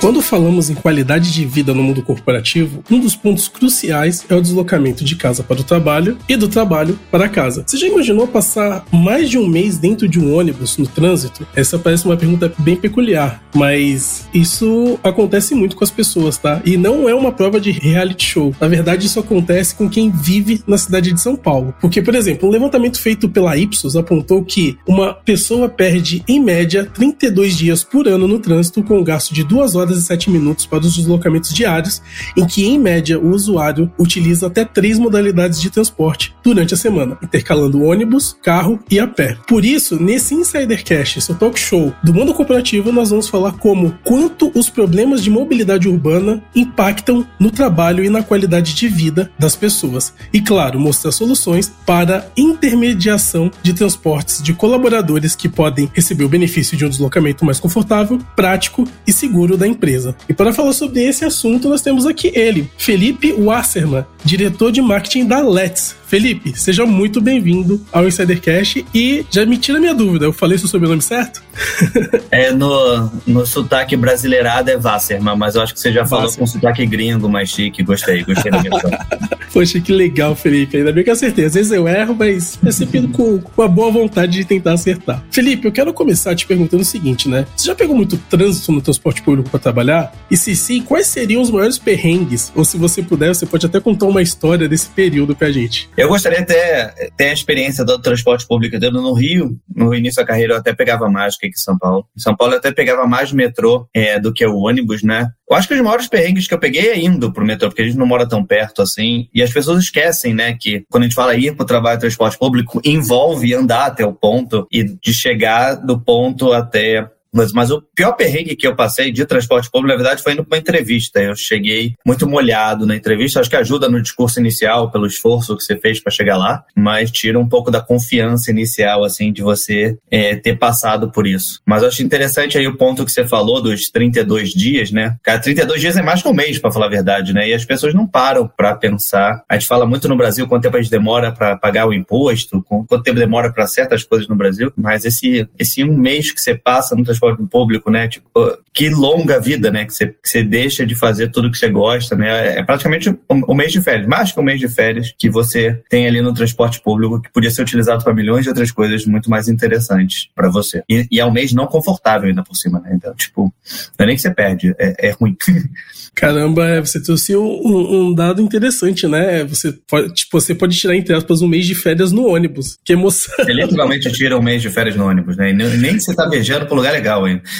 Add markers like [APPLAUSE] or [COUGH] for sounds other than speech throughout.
Quando falamos em qualidade de vida no mundo corporativo, um dos pontos cruciais é o deslocamento de casa para o trabalho e do trabalho para casa. Você já imaginou passar mais de um mês dentro de um ônibus no trânsito? Essa parece uma pergunta bem peculiar, mas isso acontece muito com as pessoas, tá? E não é uma prova de reality show. Na verdade, isso acontece com quem vive na cidade de São Paulo. Porque, por exemplo, um levantamento feito pela Ipsos apontou que uma pessoa perde, em média, 32 dias por ano no trânsito com um gasto de 2 horas horas e 7 minutos para os deslocamentos diários, em que, em média, o usuário utiliza até três modalidades de transporte durante a semana, intercalando ônibus, carro e a pé. Por isso, nesse Insidercast, seu talk show do mundo corporativo, nós vamos falar como quanto os problemas de mobilidade urbana impactam no trabalho e na qualidade de vida das pessoas. E, claro, mostrar soluções para intermediação de transportes de colaboradores que podem receber o benefício de um deslocamento mais confortável, prático e seguro da empresa. E para falar sobre esse assunto, nós temos aqui ele, Felipe Wasserman, diretor de marketing da Let's. Felipe, seja muito bem-vindo ao Insidercast e já me tira minha dúvida, eu falei seu sobrenome certo? [LAUGHS] é, no, no sotaque brasileirado é Wasserman, mas eu acho que você já falou Wasserman. com sotaque gringo mais chique, gostei, gostei da minha [LAUGHS] Poxa, que legal, Felipe, ainda bem que eu acertei. Às vezes eu erro, mas é sempre com, com a boa vontade de tentar acertar. Felipe, eu quero começar te perguntando o seguinte, né? Você já pegou muito trânsito no transporte público para trabalhar? E se sim, quais seriam os maiores perrengues? Ou se você puder, você pode até contar uma história desse período pra gente. Eu gostaria até ter a experiência do transporte público dentro no Rio. No início da carreira eu até pegava mais do que aqui em São Paulo. Em São Paulo eu até pegava mais metrô é, do que o ônibus, né? Eu acho que os maiores perrengues que eu peguei é indo pro metrô, porque a gente não mora tão perto assim. E as pessoas esquecem, né, que quando a gente fala ir pro trabalho de transporte público, envolve andar até o ponto e de chegar do ponto até mas, mas o pior perrengue que eu passei de transporte público, na verdade, foi indo para uma entrevista. Eu cheguei muito molhado na entrevista. Acho que ajuda no discurso inicial, pelo esforço que você fez para chegar lá, mas tira um pouco da confiança inicial, assim, de você é, ter passado por isso. Mas acho interessante aí o ponto que você falou dos 32 dias, né? Cara, 32 dias é mais que um mês, para falar a verdade, né? E as pessoas não param para pensar. A gente fala muito no Brasil quanto tempo a gente demora para pagar o imposto, quanto tempo demora para certas coisas no Brasil, mas esse, esse um mês que você passa no transporte público, né? Tipo, que longa vida, né? Que você, que você deixa de fazer tudo que você gosta, né? É praticamente o, mês de férias, mais que um mês de férias que você tem ali no transporte público que podia ser utilizado para milhões de outras coisas muito mais interessantes para você. E, e, é um mês não confortável ainda por cima, né? Então, tipo, não é nem que você perde, é, é ruim. [LAUGHS] Caramba, é, você trouxe um, um, dado interessante, né? Você pode, tipo, você pode tirar, entre aspas, um mês de férias no ônibus. Que emoção. Você literalmente tira um mês de férias no ônibus, né? E nem, nem você tá viajando um lugar legal, hein? [LAUGHS]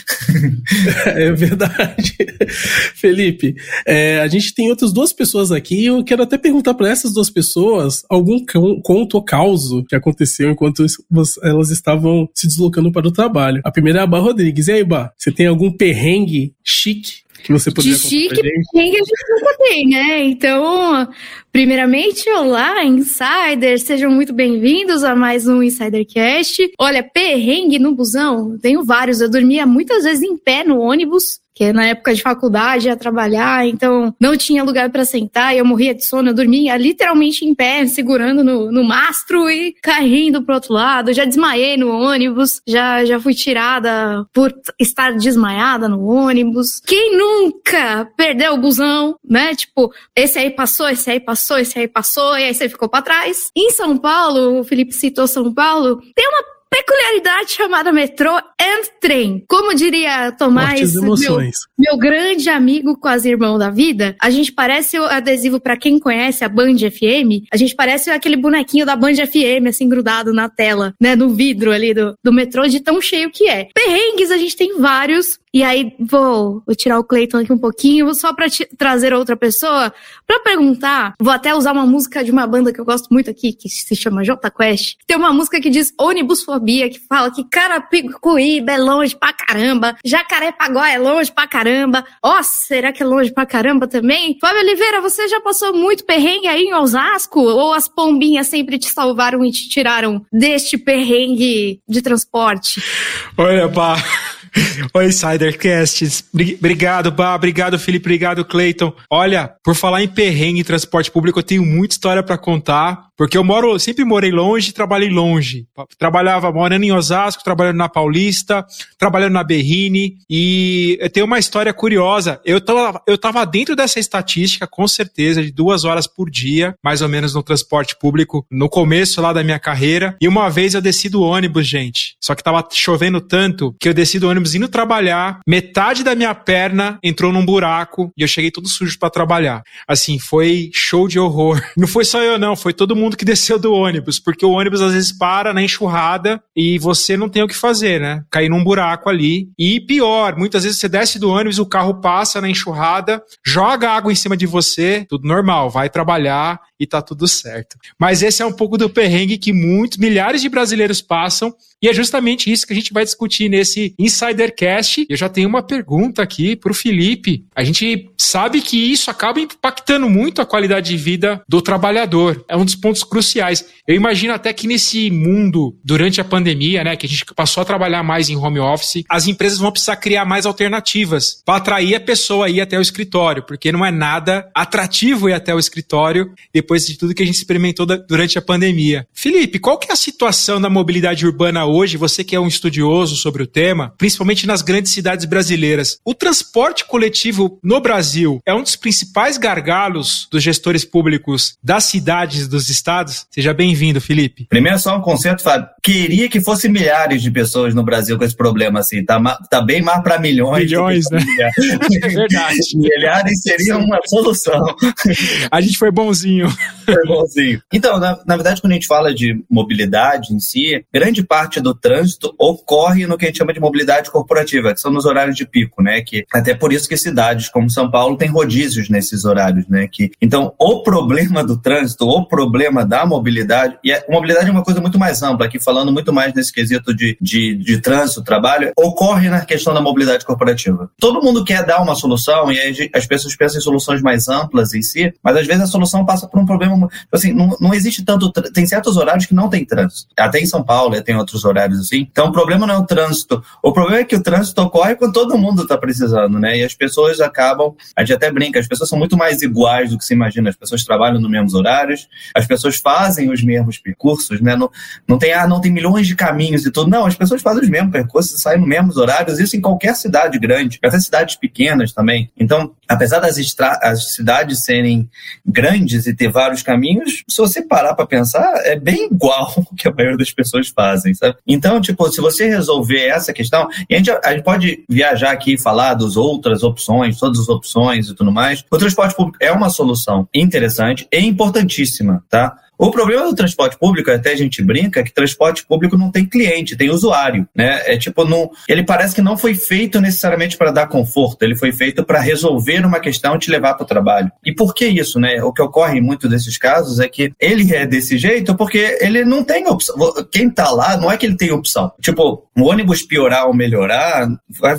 É verdade. [LAUGHS] Felipe, é, a gente tem outras duas pessoas aqui. Eu quero até perguntar para essas duas pessoas algum conto ou causo que aconteceu enquanto elas estavam se deslocando para o trabalho. A primeira é a Bá Rodrigues. E aí, Bá, você tem algum perrengue chique que você poderia De chique, perrengue a gente nunca tem, né? Então, primeiramente, olá, insiders, sejam muito bem-vindos a mais um Insidercast. Olha, perrengue no busão, tenho vários. Eu dormia muitas vezes em pé no ônibus, que na época de faculdade ia trabalhar, então não tinha lugar para sentar, eu morria de sono, eu dormia literalmente em pé, segurando no, no mastro e caindo pro outro lado. Já desmaiei no ônibus, já, já fui tirada por estar desmaiada no ônibus. Quem nunca perdeu o busão, né? Tipo, esse aí passou, esse aí passou, esse aí passou, e aí você ficou para trás. Em São Paulo, o Felipe citou São Paulo, tem uma peculiaridade chamada metrô and trem. Como diria Tomás, meu, meu, grande amigo, quase irmão da vida, a gente parece o adesivo para quem conhece a Band FM, a gente parece aquele bonequinho da Band FM, assim, grudado na tela, né, no vidro ali do, do metrô, de tão cheio que é. Perrengues a gente tem vários, e aí vou, vou tirar o Cleiton aqui um pouquinho, só para trazer outra pessoa para perguntar. Vou até usar uma música de uma banda que eu gosto muito aqui, que se chama J Quest. Tem uma música que diz ônibusfobia, que fala que Carapicuíba é longe pra caramba, Jacarepaguá é longe pra caramba. Ó, oh, será que é longe pra caramba também? Fábio Oliveira, você já passou muito perrengue aí em Osasco? Ou as pombinhas sempre te salvaram e te tiraram deste perrengue de transporte? Olha, pá. [LAUGHS] Oi, Insidercast. Obrigado, Bá. Obrigado, Felipe. Obrigado, Cleiton. Olha, por falar em perrengue em transporte público, eu tenho muita história para contar. Porque eu moro, sempre morei longe e trabalhei longe. Trabalhava morando em Osasco, trabalhando na Paulista, trabalhando na Berrine. E eu tenho uma história curiosa. Eu tava, eu tava dentro dessa estatística, com certeza, de duas horas por dia, mais ou menos no transporte público, no começo lá da minha carreira. E uma vez eu desci do ônibus, gente. Só que tava chovendo tanto que eu desci do ônibus indo trabalhar. Metade da minha perna entrou num buraco e eu cheguei todo sujo para trabalhar. Assim, foi show de horror. [LAUGHS] Não foi só eu, não, foi todo mundo que desceu do ônibus, porque o ônibus às vezes para na enxurrada e você não tem o que fazer, né? Cair num buraco ali. E pior, muitas vezes você desce do ônibus, o carro passa na enxurrada, joga água em cima de você, tudo normal, vai trabalhar e tá tudo certo. Mas esse é um pouco do perrengue que muitos, milhares de brasileiros passam e é justamente isso que a gente vai discutir nesse Insidercast. Eu já tenho uma pergunta aqui para o Felipe. A gente sabe que isso acaba impactando muito a qualidade de vida do trabalhador. É um dos pontos cruciais. Eu imagino até que nesse mundo, durante a pandemia, né, que a gente passou a trabalhar mais em home office, as empresas vão precisar criar mais alternativas para atrair a pessoa a ir até o escritório, porque não é nada atrativo ir até o escritório depois de tudo que a gente experimentou durante a pandemia. Felipe, qual que é a situação da mobilidade urbana hoje, você que é um estudioso sobre o tema, principalmente nas grandes cidades brasileiras, o transporte coletivo no Brasil é um dos principais gargalos dos gestores públicos das cidades dos estados? Seja bem-vindo, Felipe. Primeiro, só um conceito, Fábio. Queria que fosse milhares de pessoas no Brasil com esse problema, assim. Tá, tá bem mais para milhões. Milhões, né? [LAUGHS] é verdade. [LAUGHS] Milhares seria uma solução. A gente foi bonzinho. [LAUGHS] Então, na, na verdade, quando a gente fala de mobilidade em si, grande parte do trânsito ocorre no que a gente chama de mobilidade corporativa, que são nos horários de pico, né? Que até por isso que cidades como São Paulo têm rodízios nesses horários, né? Que, então, o problema do trânsito, o problema da mobilidade, e a mobilidade é uma coisa muito mais ampla, aqui falando muito mais nesse quesito de, de, de trânsito, trabalho, ocorre na questão da mobilidade corporativa. Todo mundo quer dar uma solução, e as pessoas pensam em soluções mais amplas em si, mas às vezes a solução passa por um problema, assim, não, não existe tanto, tem certos horários que não tem trânsito. Até em São Paulo, tem outros horários assim. Então o problema não é o trânsito. O problema é que o trânsito ocorre quando todo mundo está precisando, né? E as pessoas acabam, a gente até brinca, as pessoas são muito mais iguais do que se imagina. As pessoas trabalham nos mesmos horários, as pessoas fazem os mesmos percursos, né? Não, não tem, ah, não tem milhões de caminhos e tudo. Não, as pessoas fazem os mesmos percursos, saem nos mesmos horários, isso em qualquer cidade grande, até cidades pequenas também. Então, apesar das as cidades serem grandes e ter vários caminhos, se você parar para pensar, é bem igual [LAUGHS] o que a maioria das pessoas fazem, sabe? Então, tipo, se você resolver essa questão, e a gente, a gente pode viajar aqui e falar das outras opções, todas as opções e tudo mais, o transporte público é uma solução interessante e importantíssima, tá? O problema do transporte público, até a gente brinca, é que transporte público não tem cliente, tem usuário, né? É tipo, não, ele parece que não foi feito necessariamente para dar conforto, ele foi feito para resolver uma questão e te levar para o trabalho. E por que isso, né? O que ocorre em muitos desses casos é que ele é desse jeito porque ele não tem opção. Quem está lá não é que ele tem opção. Tipo, o ônibus piorar ou melhorar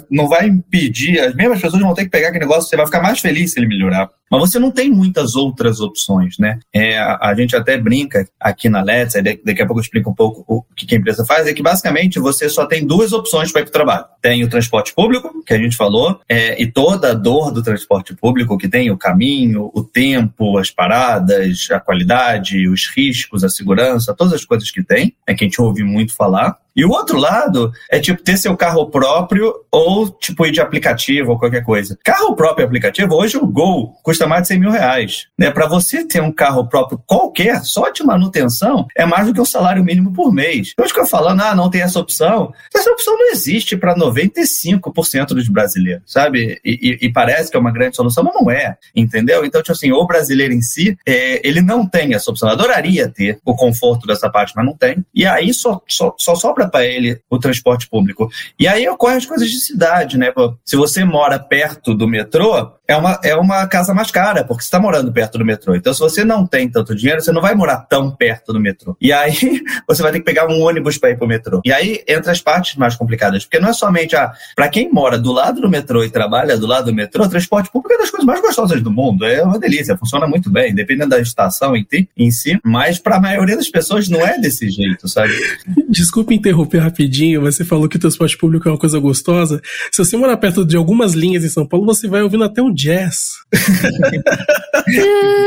não vai impedir, as mesmas pessoas vão ter que pegar aquele negócio, você vai ficar mais feliz se ele melhorar. Mas você não tem muitas outras opções, né? É, a, gente até brinca aqui na Let's, daqui a pouco eu explico um pouco o que a empresa faz, é que basicamente você só tem duas opções para ir para o trabalho. Tem o transporte público, que a gente falou, é, e toda a dor do transporte público, que tem o caminho, o tempo, as paradas, a qualidade, os riscos, a segurança, todas as coisas que tem, é que a gente ouve muito falar. E o outro lado é tipo ter seu carro próprio ou tipo ir de aplicativo ou qualquer coisa. Carro próprio e aplicativo, hoje o Gol custa mais de 100 mil reais. Né? Para você ter um carro próprio qualquer, só de manutenção, é mais do que um salário mínimo por mês. Então, eu falando, ah, não tem essa opção. Essa opção não existe para 95% dos brasileiros, sabe? E, e, e, parece que é uma grande solução, mas não é, entendeu? Então, tipo assim, o brasileiro em si, é, ele não tem essa opção. Eu adoraria ter o conforto dessa parte, mas não tem. E aí só, só, só sobra sobra para ele o transporte público. E aí ocorrem as coisas de cidade, né? Se você mora perto do metrô, é uma, é uma casa mais cara, porque você está morando perto do metrô. Então, se você não tem tanto dinheiro, você não vai morar tão perto do metrô. E aí, [LAUGHS] você vai ter que pegar um ônibus para ir pro metrô. E aí entra as partes mais complicadas, porque não é somente a. Para quem mora do lado do metrô e trabalha do lado do metrô, transporte público é das coisas mais gostosas do mundo. É uma delícia, funciona muito bem, dependendo da estação em, em si. Mas para a maioria das pessoas não é desse jeito, sabe? [LAUGHS] Desculpe interromper rapidinho, você falou que o transporte público é uma coisa gostosa. Se você morar perto de algumas linhas em São Paulo, você vai ouvindo até um jazz. do,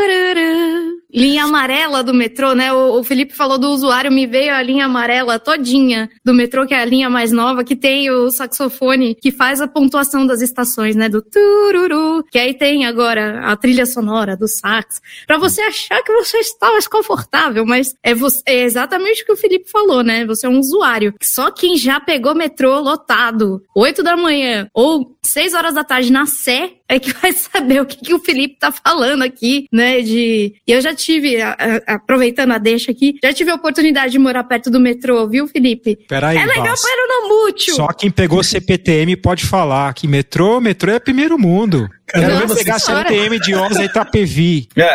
do, do. Linha amarela do metrô, né? O, o, Felipe falou do usuário, me veio a linha amarela todinha do metrô, que é a linha mais nova, que tem o saxofone que faz a pontuação das estações, né? Do tururu, que aí tem agora a trilha sonora do sax, para você achar que você está mais confortável, mas é, você, é exatamente o que o Felipe falou, né? Você é um usuário. Só quem já pegou metrô lotado, 8 da manhã ou 6 horas da tarde na Sé, é que vai [LAUGHS] saber o que, que o Felipe tá falando aqui, né? De. E eu já tive, a, a, aproveitando a deixa aqui, já tive a oportunidade de morar perto do metrô, viu, Felipe? Peraí, é legal para o mútil. Só quem pegou CPTM pode falar que metrô, metrô é primeiro mundo. Quero ver você pegar CPTM de Osas e Itapevi. É,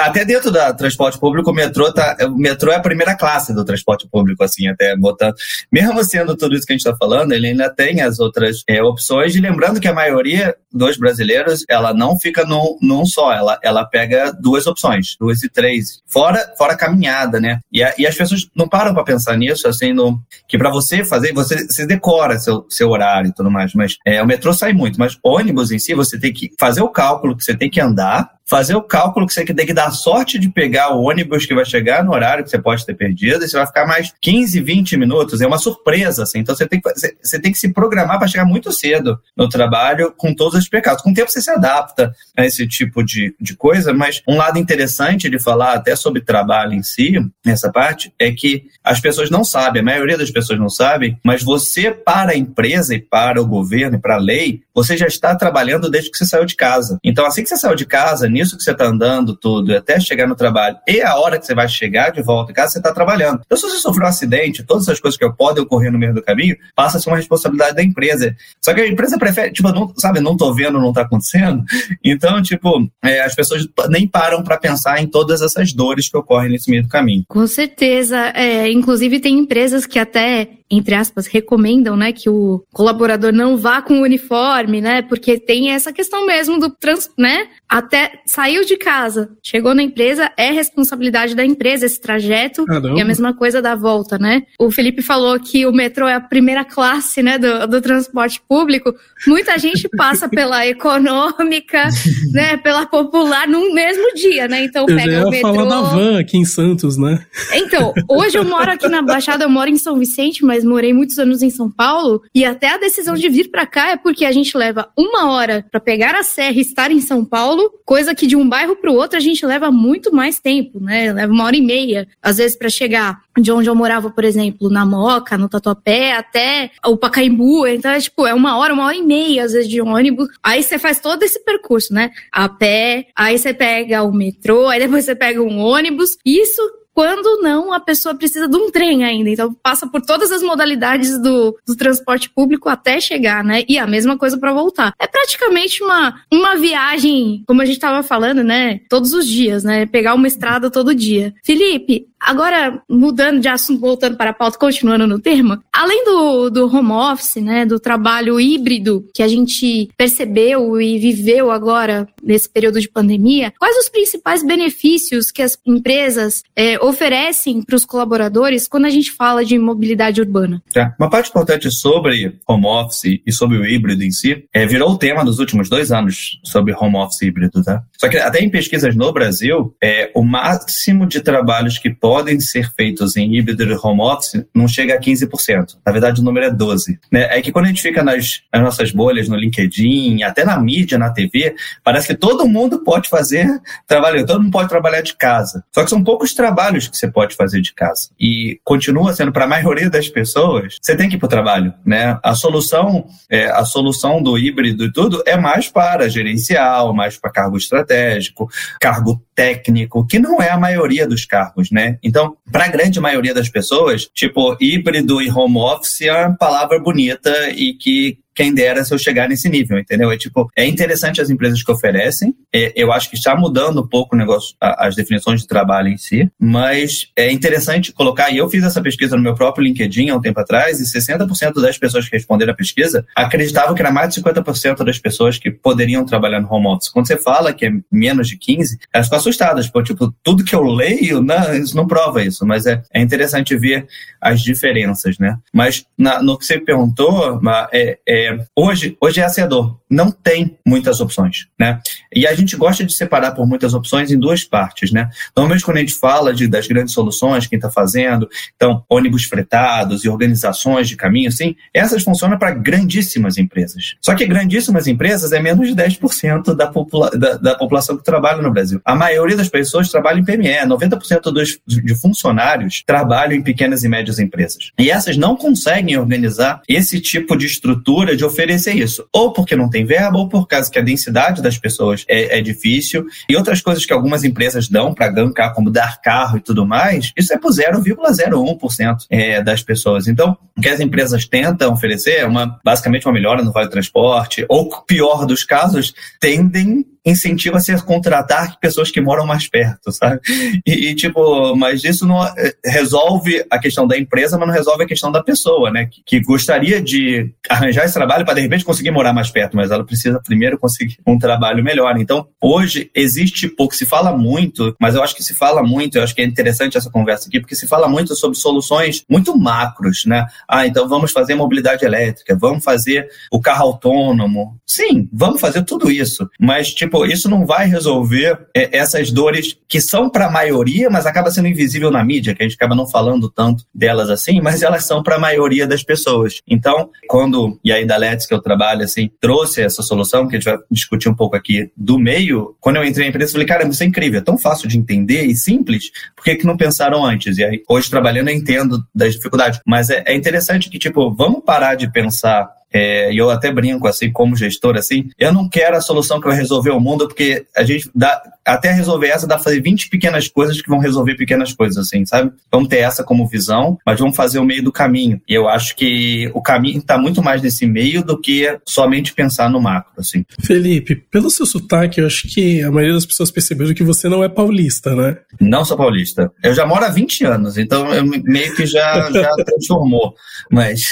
até dentro da transporte público, o metrô, tá, o metrô é a primeira classe do transporte público, assim, até botando. Mesmo sendo tudo isso que a gente está falando, ele ainda tem as outras é, opções, e lembrando que a maioria dos brasileiros, ela não fica num, num só, ela, ela pega duas opções, duas e três, fora, fora a caminhada, né? E, a, e as pessoas não param para pensar nisso, assim, no, que para você fazer, você, você decora seu, seu horário e tudo mais, mas é, o metrô sai muito, mas ônibus em si, você tem que fazer o cálculo que você tem que andar fazer o cálculo que você tem que dar sorte de pegar o ônibus que vai chegar no horário que você pode ter perdido, e você vai ficar mais 15, 20 minutos. É uma surpresa, assim. Então você tem que, você tem que se programar para chegar muito cedo no trabalho com todos os pecados. Com o tempo você se adapta a esse tipo de, de coisa, mas um lado interessante de falar até sobre trabalho em si, nessa parte, é que as pessoas não sabem, a maioria das pessoas não sabem, mas você, para a empresa e para o governo e para a lei, você já está trabalhando desde que você saiu de casa. Então, assim que você saiu de casa, nisso que você está andando tudo, até chegar no trabalho, e a hora que você vai chegar de volta em casa, você está trabalhando. Então, se você sofreu um acidente, todas essas coisas que podem ocorrer no meio do caminho, passa a ser uma responsabilidade da empresa. Só que a empresa prefere, tipo, não, sabe, não tô vendo, não tá acontecendo. [LAUGHS] Então, tipo, é, as pessoas nem param para pensar em todas essas dores que ocorrem nesse meio do caminho. Com certeza. É, inclusive, tem empresas que até entre aspas, recomendam, né, que o colaborador não vá com o uniforme, né, porque tem essa questão mesmo do trans, né, até saiu de casa, chegou na empresa, é responsabilidade da empresa esse trajeto Caramba. e a mesma coisa da volta, né. O Felipe falou que o metrô é a primeira classe, né, do, do transporte público. Muita gente passa pela econômica, [LAUGHS] né, pela popular no mesmo dia, né, então eu pega já ia o metrô. falar da van aqui em Santos, né. Então, hoje eu moro aqui na Baixada, eu moro em São Vicente, mas mas morei muitos anos em São Paulo e até a decisão de vir para cá é porque a gente leva uma hora para pegar a serra e estar em São Paulo, coisa que de um bairro para o outro a gente leva muito mais tempo, né? Leva uma hora e meia, às vezes, para chegar de onde eu morava, por exemplo, na Moca, no Tatuapé, até o Pacaembu. Então, é tipo, é uma hora, uma hora e meia, às vezes, de ônibus. Aí você faz todo esse percurso, né? A pé, aí você pega o metrô, aí depois você pega um ônibus. Isso quando não a pessoa precisa de um trem ainda. Então passa por todas as modalidades do, do transporte público até chegar, né? E a mesma coisa para voltar. É praticamente uma, uma viagem, como a gente estava falando, né? Todos os dias, né? Pegar uma estrada todo dia. Felipe, Agora, mudando de assunto, voltando para a pauta, continuando no termo, além do, do home office, né, do trabalho híbrido que a gente percebeu e viveu agora nesse período de pandemia, quais os principais benefícios que as empresas é, oferecem para os colaboradores quando a gente fala de mobilidade urbana? É, uma parte importante sobre home office e sobre o híbrido em si é, virou o tema nos últimos dois anos sobre home office híbrido, tá? Só que até em pesquisas no Brasil, é, o máximo de trabalhos que podem podem ser feitos em híbrido e home office não chega a 15%. Na verdade, o número é 12%. Né? É que quando a gente fica nas, nas nossas bolhas, no LinkedIn, até na mídia, na TV, parece que todo mundo pode fazer trabalho, todo mundo pode trabalhar de casa. Só que são poucos trabalhos que você pode fazer de casa. E continua sendo, para a [LAUGHS] maioria das pessoas, você tem que ir para o trabalho. Né? A solução é, a solução do híbrido e tudo é mais para gerencial, mais para cargo estratégico, cargo técnico, que não é a maioria dos cargos, né? Então, para a grande maioria das pessoas, tipo, híbrido e home office é uma palavra bonita e que quem dera se eu chegar nesse nível, entendeu? É tipo, é interessante as empresas que oferecem, é, eu acho que está mudando um pouco o negócio, as definições de trabalho em si, mas é interessante colocar, e eu fiz essa pesquisa no meu próprio LinkedIn há um tempo atrás, e 60% das pessoas que responderam a pesquisa acreditavam que era mais de 50% das pessoas que poderiam trabalhar no home office. Quando você fala que é menos de 15%, elas ficam assustadas, porque, tipo, tudo que eu leio, não, isso não prova isso, mas é, é interessante ver as diferenças, né? Mas na, no que você perguntou, é, é, hoje, hoje é acedor. Não tem muitas opções, né? E a gente gosta de separar por muitas opções em duas partes, né? Normalmente quando a gente fala de, das grandes soluções, quem está fazendo, então ônibus fretados e organizações de caminho, assim, essas funcionam para grandíssimas empresas. Só que grandíssimas empresas é menos de 10% da, popula da, da população que trabalha no Brasil. A maioria das pessoas trabalha em PME, 90% dos, de funcionários trabalham em pequenas e médias empresas. E essas não conseguem organizar esse tipo de estrutura de oferecer isso. Ou porque não tem verba, ou por causa que a densidade das pessoas é, é difícil. E outras coisas que algumas empresas dão para gankar, como dar carro e tudo mais, isso é por 0,01% é, das pessoas. Então, o que as empresas tentam oferecer é uma, basicamente uma melhora no vale transporte, ou pior dos casos, tendem incentiva -se a contratar pessoas que moram mais perto, sabe? E, e, tipo, mas isso não eh, resolve a questão da empresa, mas não resolve a questão da pessoa, né? Que, que gostaria de arranjar esse trabalho para de repente conseguir morar mais perto, mas ela precisa primeiro conseguir um trabalho melhor. Então, hoje existe pouco, se fala muito, mas eu acho que se fala muito, eu acho que é interessante essa conversa aqui, porque se fala muito sobre soluções muito macros, né? Ah, então vamos fazer mobilidade elétrica, vamos fazer o carro autônomo. Sim, vamos fazer tudo isso, mas tipo tipo, isso não vai resolver é, essas dores que são para a maioria, mas acaba sendo invisível na mídia, que a gente acaba não falando tanto delas assim, mas elas são para a maioria das pessoas. Então, quando, e aí da Let's que eu trabalho, assim, trouxe essa solução, que a gente vai discutir um pouco aqui do meio, quando eu entrei na empresa, eu falei, cara, isso é incrível, é tão fácil de entender e simples, por que, que não pensaram antes? E aí, hoje trabalhando, eu entendo das dificuldades, mas é, é interessante que, tipo, vamos parar de pensar é, e eu até brinco, assim, como gestor, assim, eu não quero a solução que vai resolver o mundo, porque a gente dá, até resolver essa, dá pra fazer 20 pequenas coisas que vão resolver pequenas coisas, assim, sabe? Vamos ter essa como visão, mas vamos fazer o meio do caminho. E eu acho que o caminho está muito mais nesse meio do que somente pensar no macro, assim. Felipe, pelo seu sotaque, eu acho que a maioria das pessoas perceberam que você não é paulista, né? Não sou paulista. Eu já moro há 20 anos, então eu meio que já, já [LAUGHS] transformou, mas...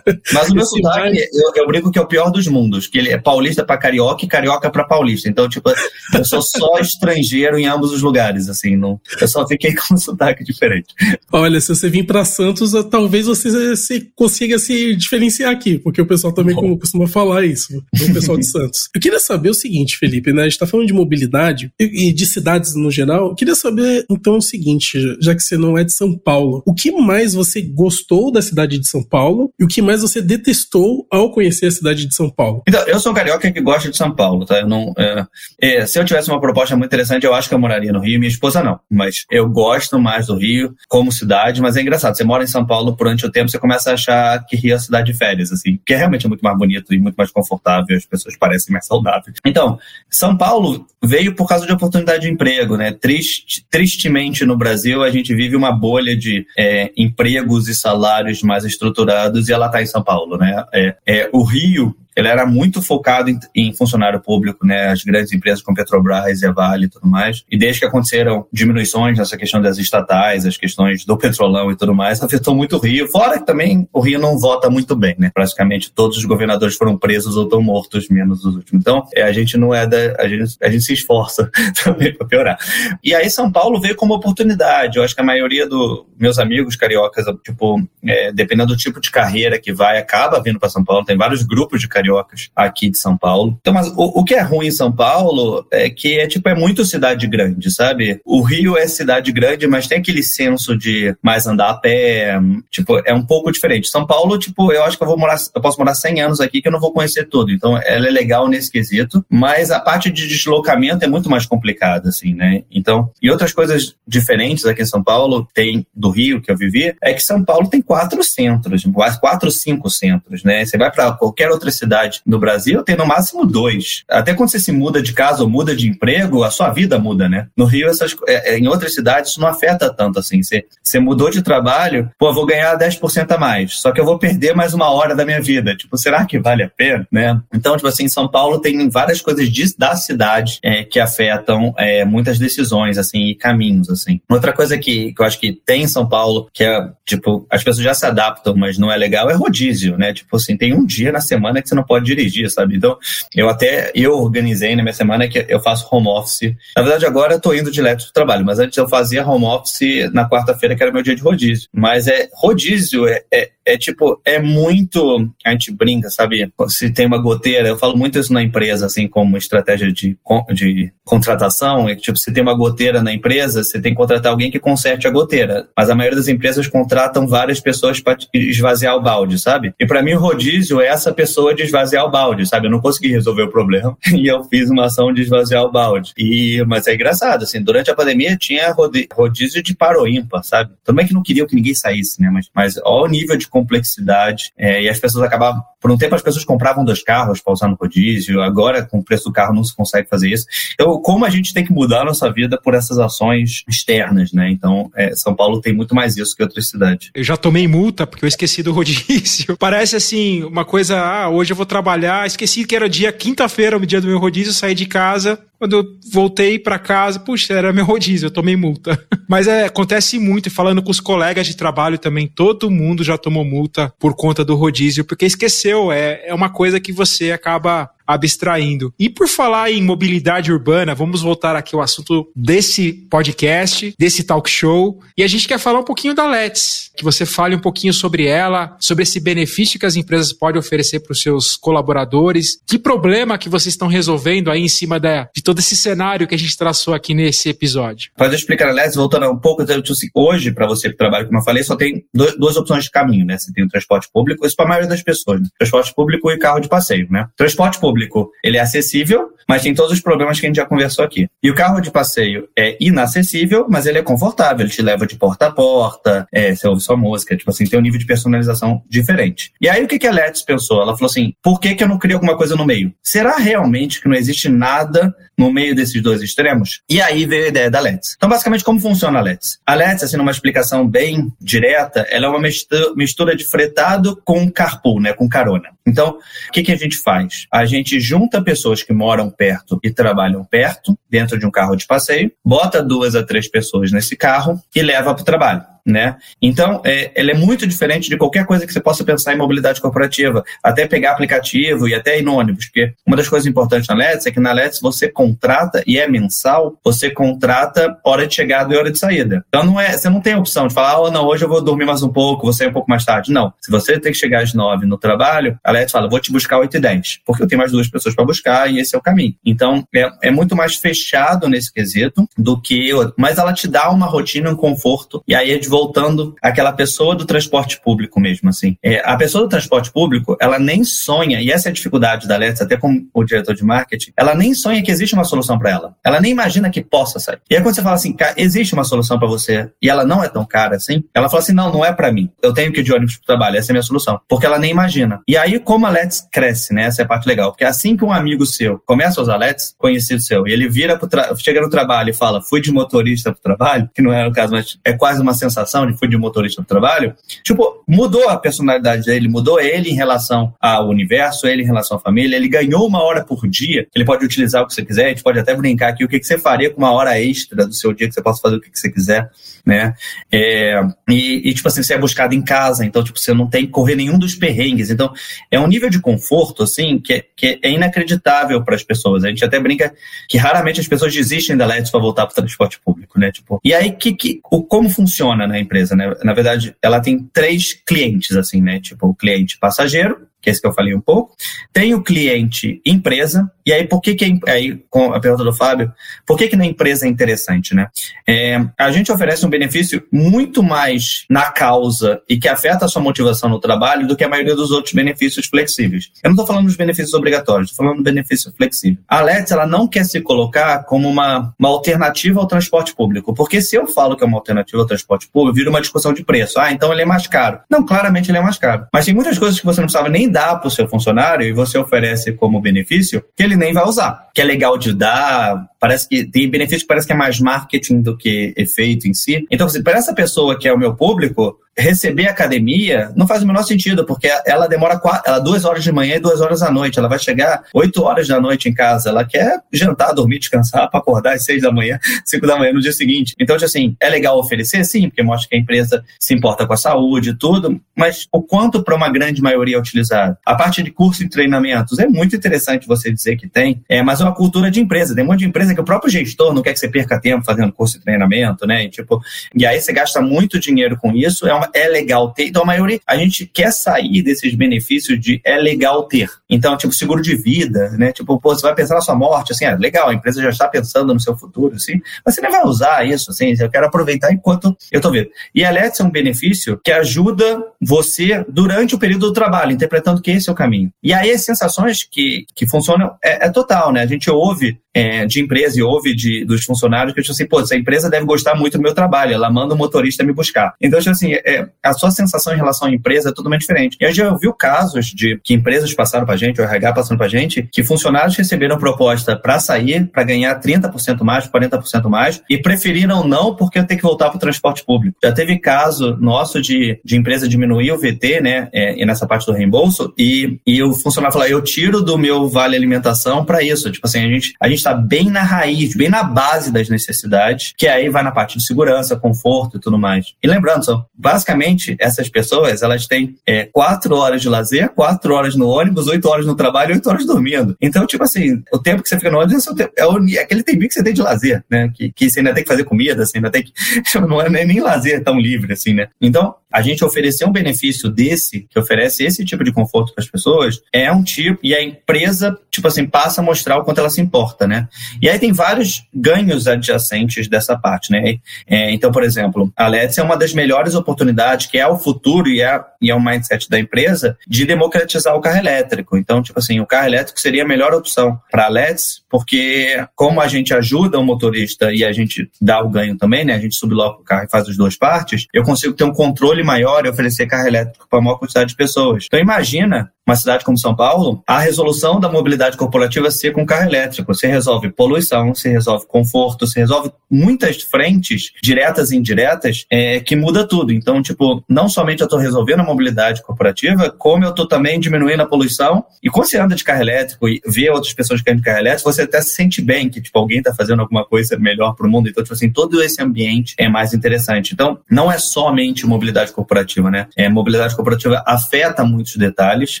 Mas o meu sotaque, eu, eu brinco que é o pior dos mundos, que ele é paulista para carioca e carioca para paulista. Então, tipo, eu sou só [LAUGHS] estrangeiro em ambos os lugares, assim, não, eu só fiquei [LAUGHS] com um sotaque diferente. Olha, se você vir para Santos, talvez você se, consiga se diferenciar aqui, porque o pessoal também Bom. costuma falar isso, o pessoal de [LAUGHS] Santos. Eu queria saber o seguinte, Felipe, né? A gente tá falando de mobilidade e de cidades no geral. Eu queria saber, então, o seguinte, já que você não é de São Paulo, o que mais você gostou da cidade de São Paulo e o que mais você detestou ao conhecer a cidade de São Paulo? Então, eu sou carioca que gosta de São Paulo, tá? Eu não, é, é, se eu tivesse uma proposta muito interessante, eu acho que eu moraria no Rio. Minha esposa não, mas eu gosto mais do Rio como cidade. Mas é engraçado, você mora em São Paulo durante o tempo, você começa a achar que Rio é a cidade de férias, assim, que é realmente muito mais bonito e muito mais confortável, as pessoas parecem mais saudáveis. Então, São Paulo veio por causa de oportunidade de emprego, né? Triste, tristemente no Brasil a gente vive uma bolha de é, empregos e salários mais estruturados e ela está em São Paulo, né? É, é, o Rio ele era muito focado em, em, funcionário público, né? As grandes empresas como Petrobras, Evale e tudo mais. E desde que aconteceram diminuições nessa questão das estatais, as questões do petrolão e tudo mais, afetou muito o Rio. Fora que também o Rio não vota muito bem, né? Praticamente todos os governadores foram presos ou estão mortos, menos os últimos. Então, é, a gente não é da. A gente, a gente se esforça [LAUGHS] também para piorar. E aí, São Paulo veio como oportunidade. Eu acho que a maioria dos meus amigos cariocas, tipo, é, dependendo do tipo de carreira que vai, acaba vindo para São Paulo. Tem vários grupos de cariocas aqui de São Paulo. Então, mas o, o, que é ruim em São Paulo é que é tipo é muito cidade grande, sabe? O Rio é cidade grande, mas tem aquele senso de mais andar a pé, tipo, é um pouco diferente. São Paulo, tipo, eu acho que eu vou morar, eu posso morar 100 anos aqui que eu não vou conhecer tudo. Então, ela é legal nesse quesito, mas a parte de deslocamento é muito mais complicada, assim, né? Então, e outras coisas diferentes aqui em São Paulo, tem do Rio que eu vivi, é que São Paulo tem quatro centros, quatro, cinco centros, né? Você vai para qualquer outra cidade no Brasil tem no máximo dois. Até quando você se muda de casa ou muda de emprego, a sua vida muda, né? No Rio, essas, é, é em outras cidades, isso não afeta tanto assim. Você, você mudou de trabalho, pô, vou ganhar 10% a mais, só que eu vou perder mais uma hora da minha vida. Tipo, será que vale a pena, né? Então, tipo assim, São Paulo tem várias coisas de, da cidade é, que afetam é, muitas decisões, assim, e caminhos, assim. Outra coisa que, que eu acho que tem em São Paulo, que é, tipo, as pessoas já se adaptam, mas não é legal, é rodízio, né? Tipo assim, tem um dia na semana que você não pode dirigir, sabe? Então, eu até, eu organizei na minha semana que eu faço home office. Na verdade, agora eu tô indo direto pro trabalho, mas antes eu fazia home office na quarta-feira, que era meu dia de rodízio. Mas é, rodízio é, é é tipo, é muito. A gente brinca, sabe? Se tem uma goteira, eu falo muito isso na empresa, assim, como estratégia de, de contratação. É que, tipo, se tem uma goteira na empresa, você tem que contratar alguém que conserte a goteira. Mas a maioria das empresas contratam várias pessoas para esvaziar o balde, sabe? E para mim, o rodízio é essa pessoa de esvaziar o balde, sabe? Eu não consegui resolver o problema [LAUGHS] e eu fiz uma ação de esvaziar o balde. E, mas é engraçado, assim, durante a pandemia tinha rodízio de paro ímpar, sabe? Também que não queriam que ninguém saísse, né? Mas, mas olha o nível de complexidade. É, e as pessoas acabavam. Por um tempo, as pessoas compravam dois carros para usar no rodízio, agora, com o preço do carro, não se consegue fazer isso. Então, como a gente tem que mudar a nossa vida por essas ações externas, né? Então, é, São Paulo tem muito mais isso que outras cidades. Eu já tomei multa porque eu esqueci do rodízio. [LAUGHS] Parece assim, uma coisa, ah, hoje eu vou trabalhar, esqueci que era dia quinta-feira, o dia do meu rodízio, saí de casa, quando eu voltei para casa, puxa, era meu rodízio, eu tomei multa. [LAUGHS] Mas é, acontece muito, falando com os colegas de trabalho também, todo mundo já tomou multa por conta do rodízio, porque esqueceu, é, é uma coisa que você acaba abstraindo. E por falar em mobilidade urbana, vamos voltar aqui ao assunto desse podcast, desse talk show. E a gente quer falar um pouquinho da Let's, que você fale um pouquinho sobre ela, sobre esse benefício que as empresas podem oferecer para os seus colaboradores, que problema que vocês estão resolvendo aí em cima da, de todo esse cenário que a gente traçou aqui nesse episódio. Para explicar a Let's, voltando um pouco, então, tipo assim, hoje, para você que trabalha, como eu falei, só tem duas opções de caminho, né? Você tem o transporte público, isso para a maioria das pessoas, né? Transporte público e carro de passeio, né? Transporte público público ele é acessível, mas tem todos os problemas que a gente já conversou aqui. E o carro de passeio é inacessível, mas ele é confortável, ele te leva de porta a porta, é, você ouve sua música, tipo assim, tem um nível de personalização diferente. E aí o que, que a Let's pensou? Ela falou assim, por que, que eu não crio alguma coisa no meio? Será realmente que não existe nada no meio desses dois extremos? E aí veio a ideia da Let's. Então, basicamente, como funciona a Let's? A Let's, assim, numa explicação bem direta, ela é uma mistura de fretado com carpool, né, com carona. Então, o que, que a gente faz? A gente junta pessoas que moram perto e trabalham perto, dentro de um carro de passeio, bota duas a três pessoas nesse carro e leva para o trabalho né? Então, é, ela é muito diferente de qualquer coisa que você possa pensar em mobilidade corporativa, até pegar aplicativo e até ir no ônibus, porque uma das coisas importantes na Let's é que na Let's você contrata, e é mensal, você contrata hora de chegada e hora de saída. Então, não é, você não tem a opção de falar, oh, não, hoje eu vou dormir mais um pouco, vou sair um pouco mais tarde. Não. Se você tem que chegar às nove no trabalho, a Let's fala, vou te buscar oito e dez, porque eu tenho mais duas pessoas para buscar e esse é o caminho. Então, é, é muito mais fechado nesse quesito do que mas ela te dá uma rotina, um conforto, e aí é de voltando àquela pessoa do transporte público mesmo, assim. É, a pessoa do transporte público, ela nem sonha, e essa é a dificuldade da Let's, até como o diretor de marketing, ela nem sonha que existe uma solução para ela. Ela nem imagina que possa sair. E aí quando você fala assim, existe uma solução para você, e ela não é tão cara assim, ela fala assim, não, não é para mim. Eu tenho que ir de ônibus pro trabalho, essa é a minha solução. Porque ela nem imagina. E aí, como a Let's cresce, né? Essa é a parte legal. Porque assim que um amigo seu começa a usar Let's, conhecido seu, e ele vira pro chega no trabalho e fala, fui de motorista pro trabalho, que não é o caso, mas é quase uma sensação de fui de motorista do trabalho, tipo, mudou a personalidade dele, mudou ele em relação ao universo, ele em relação à família, ele ganhou uma hora por dia, ele pode utilizar o que você quiser, a gente pode até brincar aqui o que, que você faria com uma hora extra do seu dia, que você possa fazer o que, que você quiser, né? É, e, e, tipo assim, você é buscado em casa, então, tipo, você não tem que correr nenhum dos perrengues. Então, é um nível de conforto, assim, que, é, que é inacreditável para as pessoas. A gente até brinca que raramente as pessoas desistem da LEDs para voltar para o transporte público, né? Tipo, e aí, que, que, o, como funciona na empresa, né? Na verdade, ela tem três clientes, assim, né? Tipo, o cliente passageiro, que é esse que eu falei um pouco. Tem o cliente empresa, e aí por que que, aí com a pergunta do Fábio, por que que na empresa é interessante, né? É, a gente oferece um benefício muito mais na causa e que afeta a sua motivação no trabalho do que a maioria dos outros benefícios flexíveis. Eu não estou falando dos benefícios obrigatórios, estou falando do benefício flexível. A Let's, ela não quer se colocar como uma, uma alternativa ao transporte público, porque se eu falo que é uma alternativa ao transporte público, vira uma discussão de preço. Ah, então ele é mais caro. Não, claramente ele é mais caro. Mas tem muitas coisas que você não sabe nem dá para o seu funcionário e você oferece como benefício que ele nem vai usar. Que é legal de dar, parece que tem benefício que parece que é mais marketing do que efeito em si. Então, assim, para essa pessoa que é o meu público, receber academia não faz o menor sentido, porque ela demora quatro, ela duas horas de manhã e duas horas à noite. Ela vai chegar oito horas da noite em casa. Ela quer jantar, dormir, descansar [LAUGHS] para acordar às seis da manhã, [LAUGHS] cinco da manhã no dia seguinte. Então, tipo assim, é legal oferecer, sim, porque mostra que a empresa se importa com a saúde e tudo, mas o quanto para uma grande maioria é utilizado? A parte de curso e treinamentos é muito interessante você dizer que tem, é, mas é uma cultura de empresa. Tem um monte de empresa que o próprio gestor não quer que você perca tempo fazendo curso e treinamento, né? E, tipo, e aí você gasta muito dinheiro com isso. É é legal ter. Então, a maioria, a gente quer sair desses benefícios de é legal ter. Então, tipo, seguro de vida, né? Tipo, pô, você vai pensar na sua morte, assim, é legal, a empresa já está pensando no seu futuro, assim, mas você não vai usar isso, assim, eu quero aproveitar enquanto eu tô vendo. E a Let's é um benefício que ajuda você durante o período do trabalho, interpretando que esse é o caminho. E aí as sensações que, que funcionam é, é total, né? A gente ouve é, de empresa e ouve de, dos funcionários que eu assim, pô, essa empresa deve gostar muito do meu trabalho, ela manda o motorista me buscar. Então, tipo assim, é, a sua sensação em relação à empresa é totalmente diferente. E a gente já ouviu casos de que empresas passaram pra gente, o RH passando pra gente, que funcionários receberam proposta para sair, para ganhar 30% mais, 40% mais, e preferiram não porque eu tenho que voltar para o transporte público. Já teve caso nosso de, de empresa diminuir o VT, né, é, e nessa parte do reembolso, e, e o funcionário falou, eu tiro do meu vale alimentação para isso. Tipo assim, a gente a gente está bem na raiz, bem na base das necessidades, que aí vai na parte de segurança, conforto e tudo mais. E lembrando, só, basicamente, essas pessoas, elas têm é, quatro horas de lazer, quatro horas no ônibus, oito horas no trabalho oito horas dormindo. Então, tipo assim, o tempo que você fica no ônibus é, tempo, é, o, é aquele tempinho que você tem de lazer, né? Que, que você ainda tem que fazer comida, você ainda tem que... [LAUGHS] Não é nem lazer tão livre, assim, né? Então, a gente oferecer um benefício desse, que oferece esse tipo de conforto para as pessoas, é um tipo, e a empresa, tipo assim, passa a mostrar o quanto ela se importa, né? E aí tem vários ganhos adjacentes dessa parte, né? É, então, por exemplo, a Let's é uma das melhores oportunidades, que é o futuro e é, e é o mindset da empresa, de democratizar o carro elétrico. Então, tipo assim, o carro elétrico seria a melhor opção para a Let's, porque como a gente ajuda o motorista e a gente dá o ganho também, né? A gente subloca o carro e faz as duas partes, eu consigo ter um controle maior e oferecer carro elétrico para maior quantidade de pessoas. Então imagina uma cidade como São Paulo, a resolução da mobilidade corporativa ser com carro elétrico. Você resolve poluição, você resolve conforto, você resolve muitas frentes, diretas e indiretas, é, que muda tudo. Então, tipo, não somente eu estou resolvendo a mobilidade corporativa, como eu estou também diminuindo a poluição. E quando você anda de carro elétrico e vê outras pessoas que andam de carro elétrico, você até se sente bem que, tipo, alguém está fazendo alguma coisa melhor para o mundo. Então, tipo assim, todo esse ambiente é mais interessante. Então, não é somente mobilidade corporativa, né? É, mobilidade corporativa afeta muitos detalhes,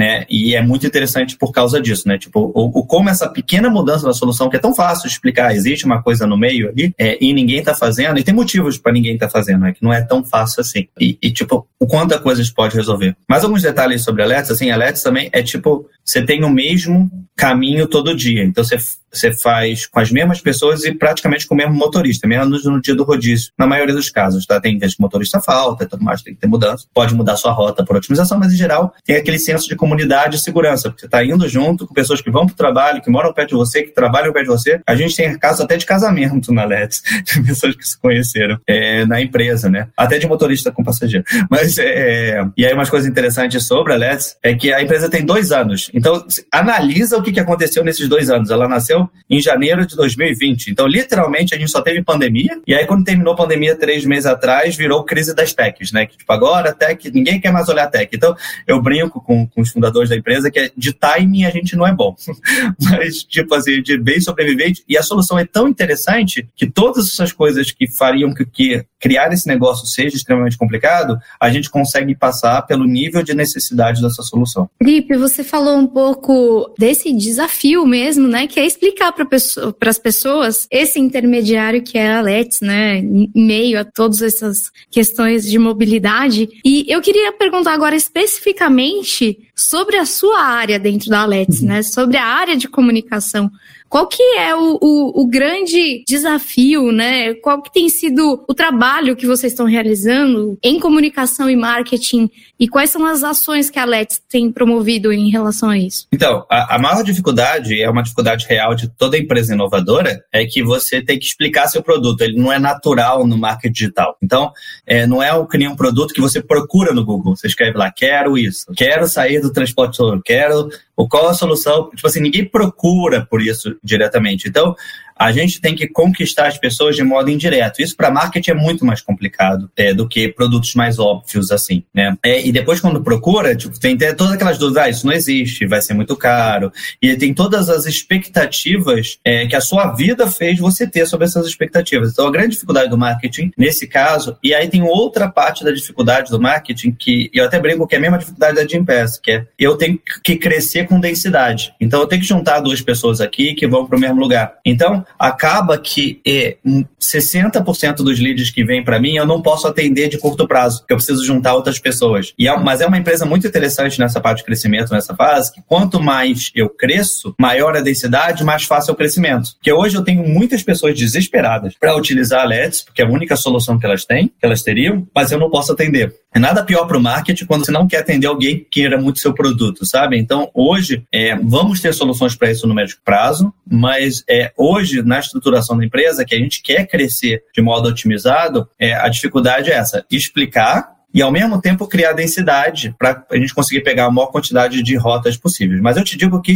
né? E é muito interessante por causa disso, né? Tipo, o, o como essa pequena mudança na solução, que é tão fácil de explicar, existe uma coisa no meio ali, é, e ninguém está fazendo, e tem motivos para ninguém tá fazendo, é que não é tão fácil assim. E, e, tipo, o quanto a coisa pode resolver. Mais alguns detalhes sobre alertas, assim, alertas também é tipo, você tem o mesmo caminho todo dia. Então você, você faz com as mesmas pessoas e praticamente com o mesmo motorista, menos no dia do rodízio, na maioria dos casos, tá? Tem vezes que o motorista falta tudo mais, tem que ter mudança. Pode mudar sua rota por otimização, mas em geral tem aquele senso de comunidade e segurança, porque você está indo junto com pessoas que vão para o trabalho, que moram perto de você, que trabalham perto de você. A gente tem casos até de casamento na Let's, [LAUGHS] de pessoas que se conheceram é, na empresa, né? Até de motorista com passageiro. Mas, é, e aí umas coisas interessantes sobre a Let's é que a empresa tem dois anos. Então, analisa o que aconteceu nesses dois anos. Ela nasceu em janeiro de 2020. Então, literalmente, a gente só teve pandemia. E aí, quando terminou a pandemia três meses atrás, virou crise das techs, né? Que, tipo, agora, tech, ninguém quer mais olhar tech. Então, eu brinco com, com os fundadores da empresa que é, de timing a gente não é bom. [LAUGHS] Mas, tipo assim, de bem sobrevivente. E a solução é tão interessante que todas essas coisas que fariam que, que criar esse negócio seja extremamente complicado, a gente consegue passar pelo nível de necessidade dessa solução. Felipe, você falou um pouco desse desafio mesmo, né? Que é explicar para pessoa, as pessoas esse intermediário que é a Let's, né? Em meio a todas essas questões de mobilidade. E eu queria perguntar agora especificamente sobre a sua área dentro da Let's, né? Sobre a área de comunicação. Qual que é o, o, o grande desafio, né? Qual que tem sido o trabalho que vocês estão realizando em comunicação e marketing e quais são as ações que a Let's tem promovido em relação a isso? Então, a, a maior dificuldade, é uma dificuldade real de toda empresa inovadora, é que você tem que explicar seu produto. Ele não é natural no marketing digital. Então, é, não é o um produto que você procura no Google. Você escreve lá, quero isso, quero sair do transporte quero, qual a solução. Tipo assim, ninguém procura por isso diretamente. Então, a gente tem que conquistar as pessoas de modo indireto. Isso para marketing é muito mais complicado é, do que produtos mais óbvios, assim, né? É, e depois, quando procura, tipo, tem todas aquelas dúvidas, ah, isso não existe, vai ser muito caro. E tem todas as expectativas é, que a sua vida fez você ter sobre essas expectativas. Então, a grande dificuldade do marketing, nesse caso, e aí tem outra parte da dificuldade do marketing, que eu até brinco que é a mesma dificuldade da Jim Pass, que é eu tenho que crescer com densidade. Então, eu tenho que juntar duas pessoas aqui que vão para o mesmo lugar. Então, acaba que é, 60% dos leads que vêm para mim eu não posso atender de curto prazo, porque eu preciso juntar outras pessoas. É, mas é uma empresa muito interessante nessa parte de crescimento, nessa fase, que quanto mais eu cresço, maior a densidade, mais fácil é o crescimento. Porque hoje eu tenho muitas pessoas desesperadas para utilizar a Let's, porque é a única solução que elas têm, que elas teriam, mas eu não posso atender. É nada pior para o marketing quando você não quer atender alguém que queira muito seu produto, sabe? Então, hoje, é, vamos ter soluções para isso no médio prazo, mas é, hoje, na estruturação da empresa, que a gente quer crescer de modo otimizado, é, a dificuldade é essa: explicar e ao mesmo tempo criar densidade para a gente conseguir pegar a maior quantidade de rotas possíveis. Mas eu te digo que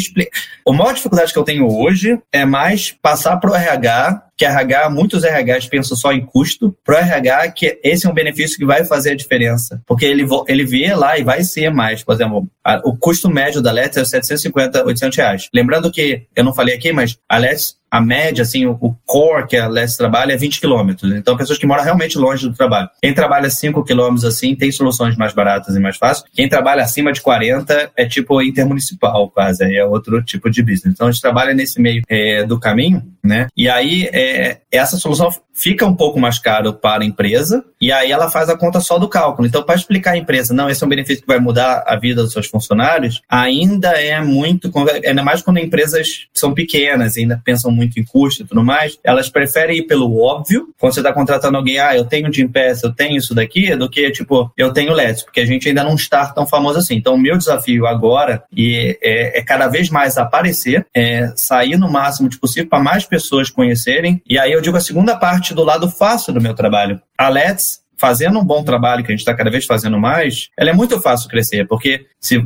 a maior dificuldade que eu tenho hoje é mais passar para o RH que RH, muitos RHs pensam só em custo, para o RH que esse é um benefício que vai fazer a diferença, porque ele, ele vê lá e vai ser mais, por exemplo, a, o custo médio da Let's é 750, 800 reais. Lembrando que, eu não falei aqui, mas a Let's a média, assim, o, o core que a Let's trabalha é 20 quilômetros. Então, pessoas que moram realmente longe do trabalho. Quem trabalha 5 quilômetros, assim, tem soluções mais baratas e mais fáceis. Quem trabalha acima de 40 é tipo intermunicipal, quase. É outro tipo de business. Então, a gente trabalha nesse meio é, do caminho, né? E aí, é, essa solução fica um pouco mais caro para a empresa e aí ela faz a conta só do cálculo. Então, para explicar à empresa, não, esse é um benefício que vai mudar a vida dos seus funcionários, ainda é muito, ainda mais quando empresas são pequenas, ainda pensam muito em custo e tudo mais, elas preferem ir pelo óbvio, quando você está contratando alguém, ah, eu tenho de Pass, eu tenho isso daqui, do que, tipo, eu tenho Let's, porque a gente ainda não está tão famoso assim. Então, o meu desafio agora e é, é cada vez mais aparecer, é sair no máximo de possível para mais pessoas conhecerem, e aí eu digo a segunda parte do lado fácil do meu trabalho. A Let's fazendo um bom trabalho, que a gente está cada vez fazendo mais, ela é muito fácil crescer, porque, se,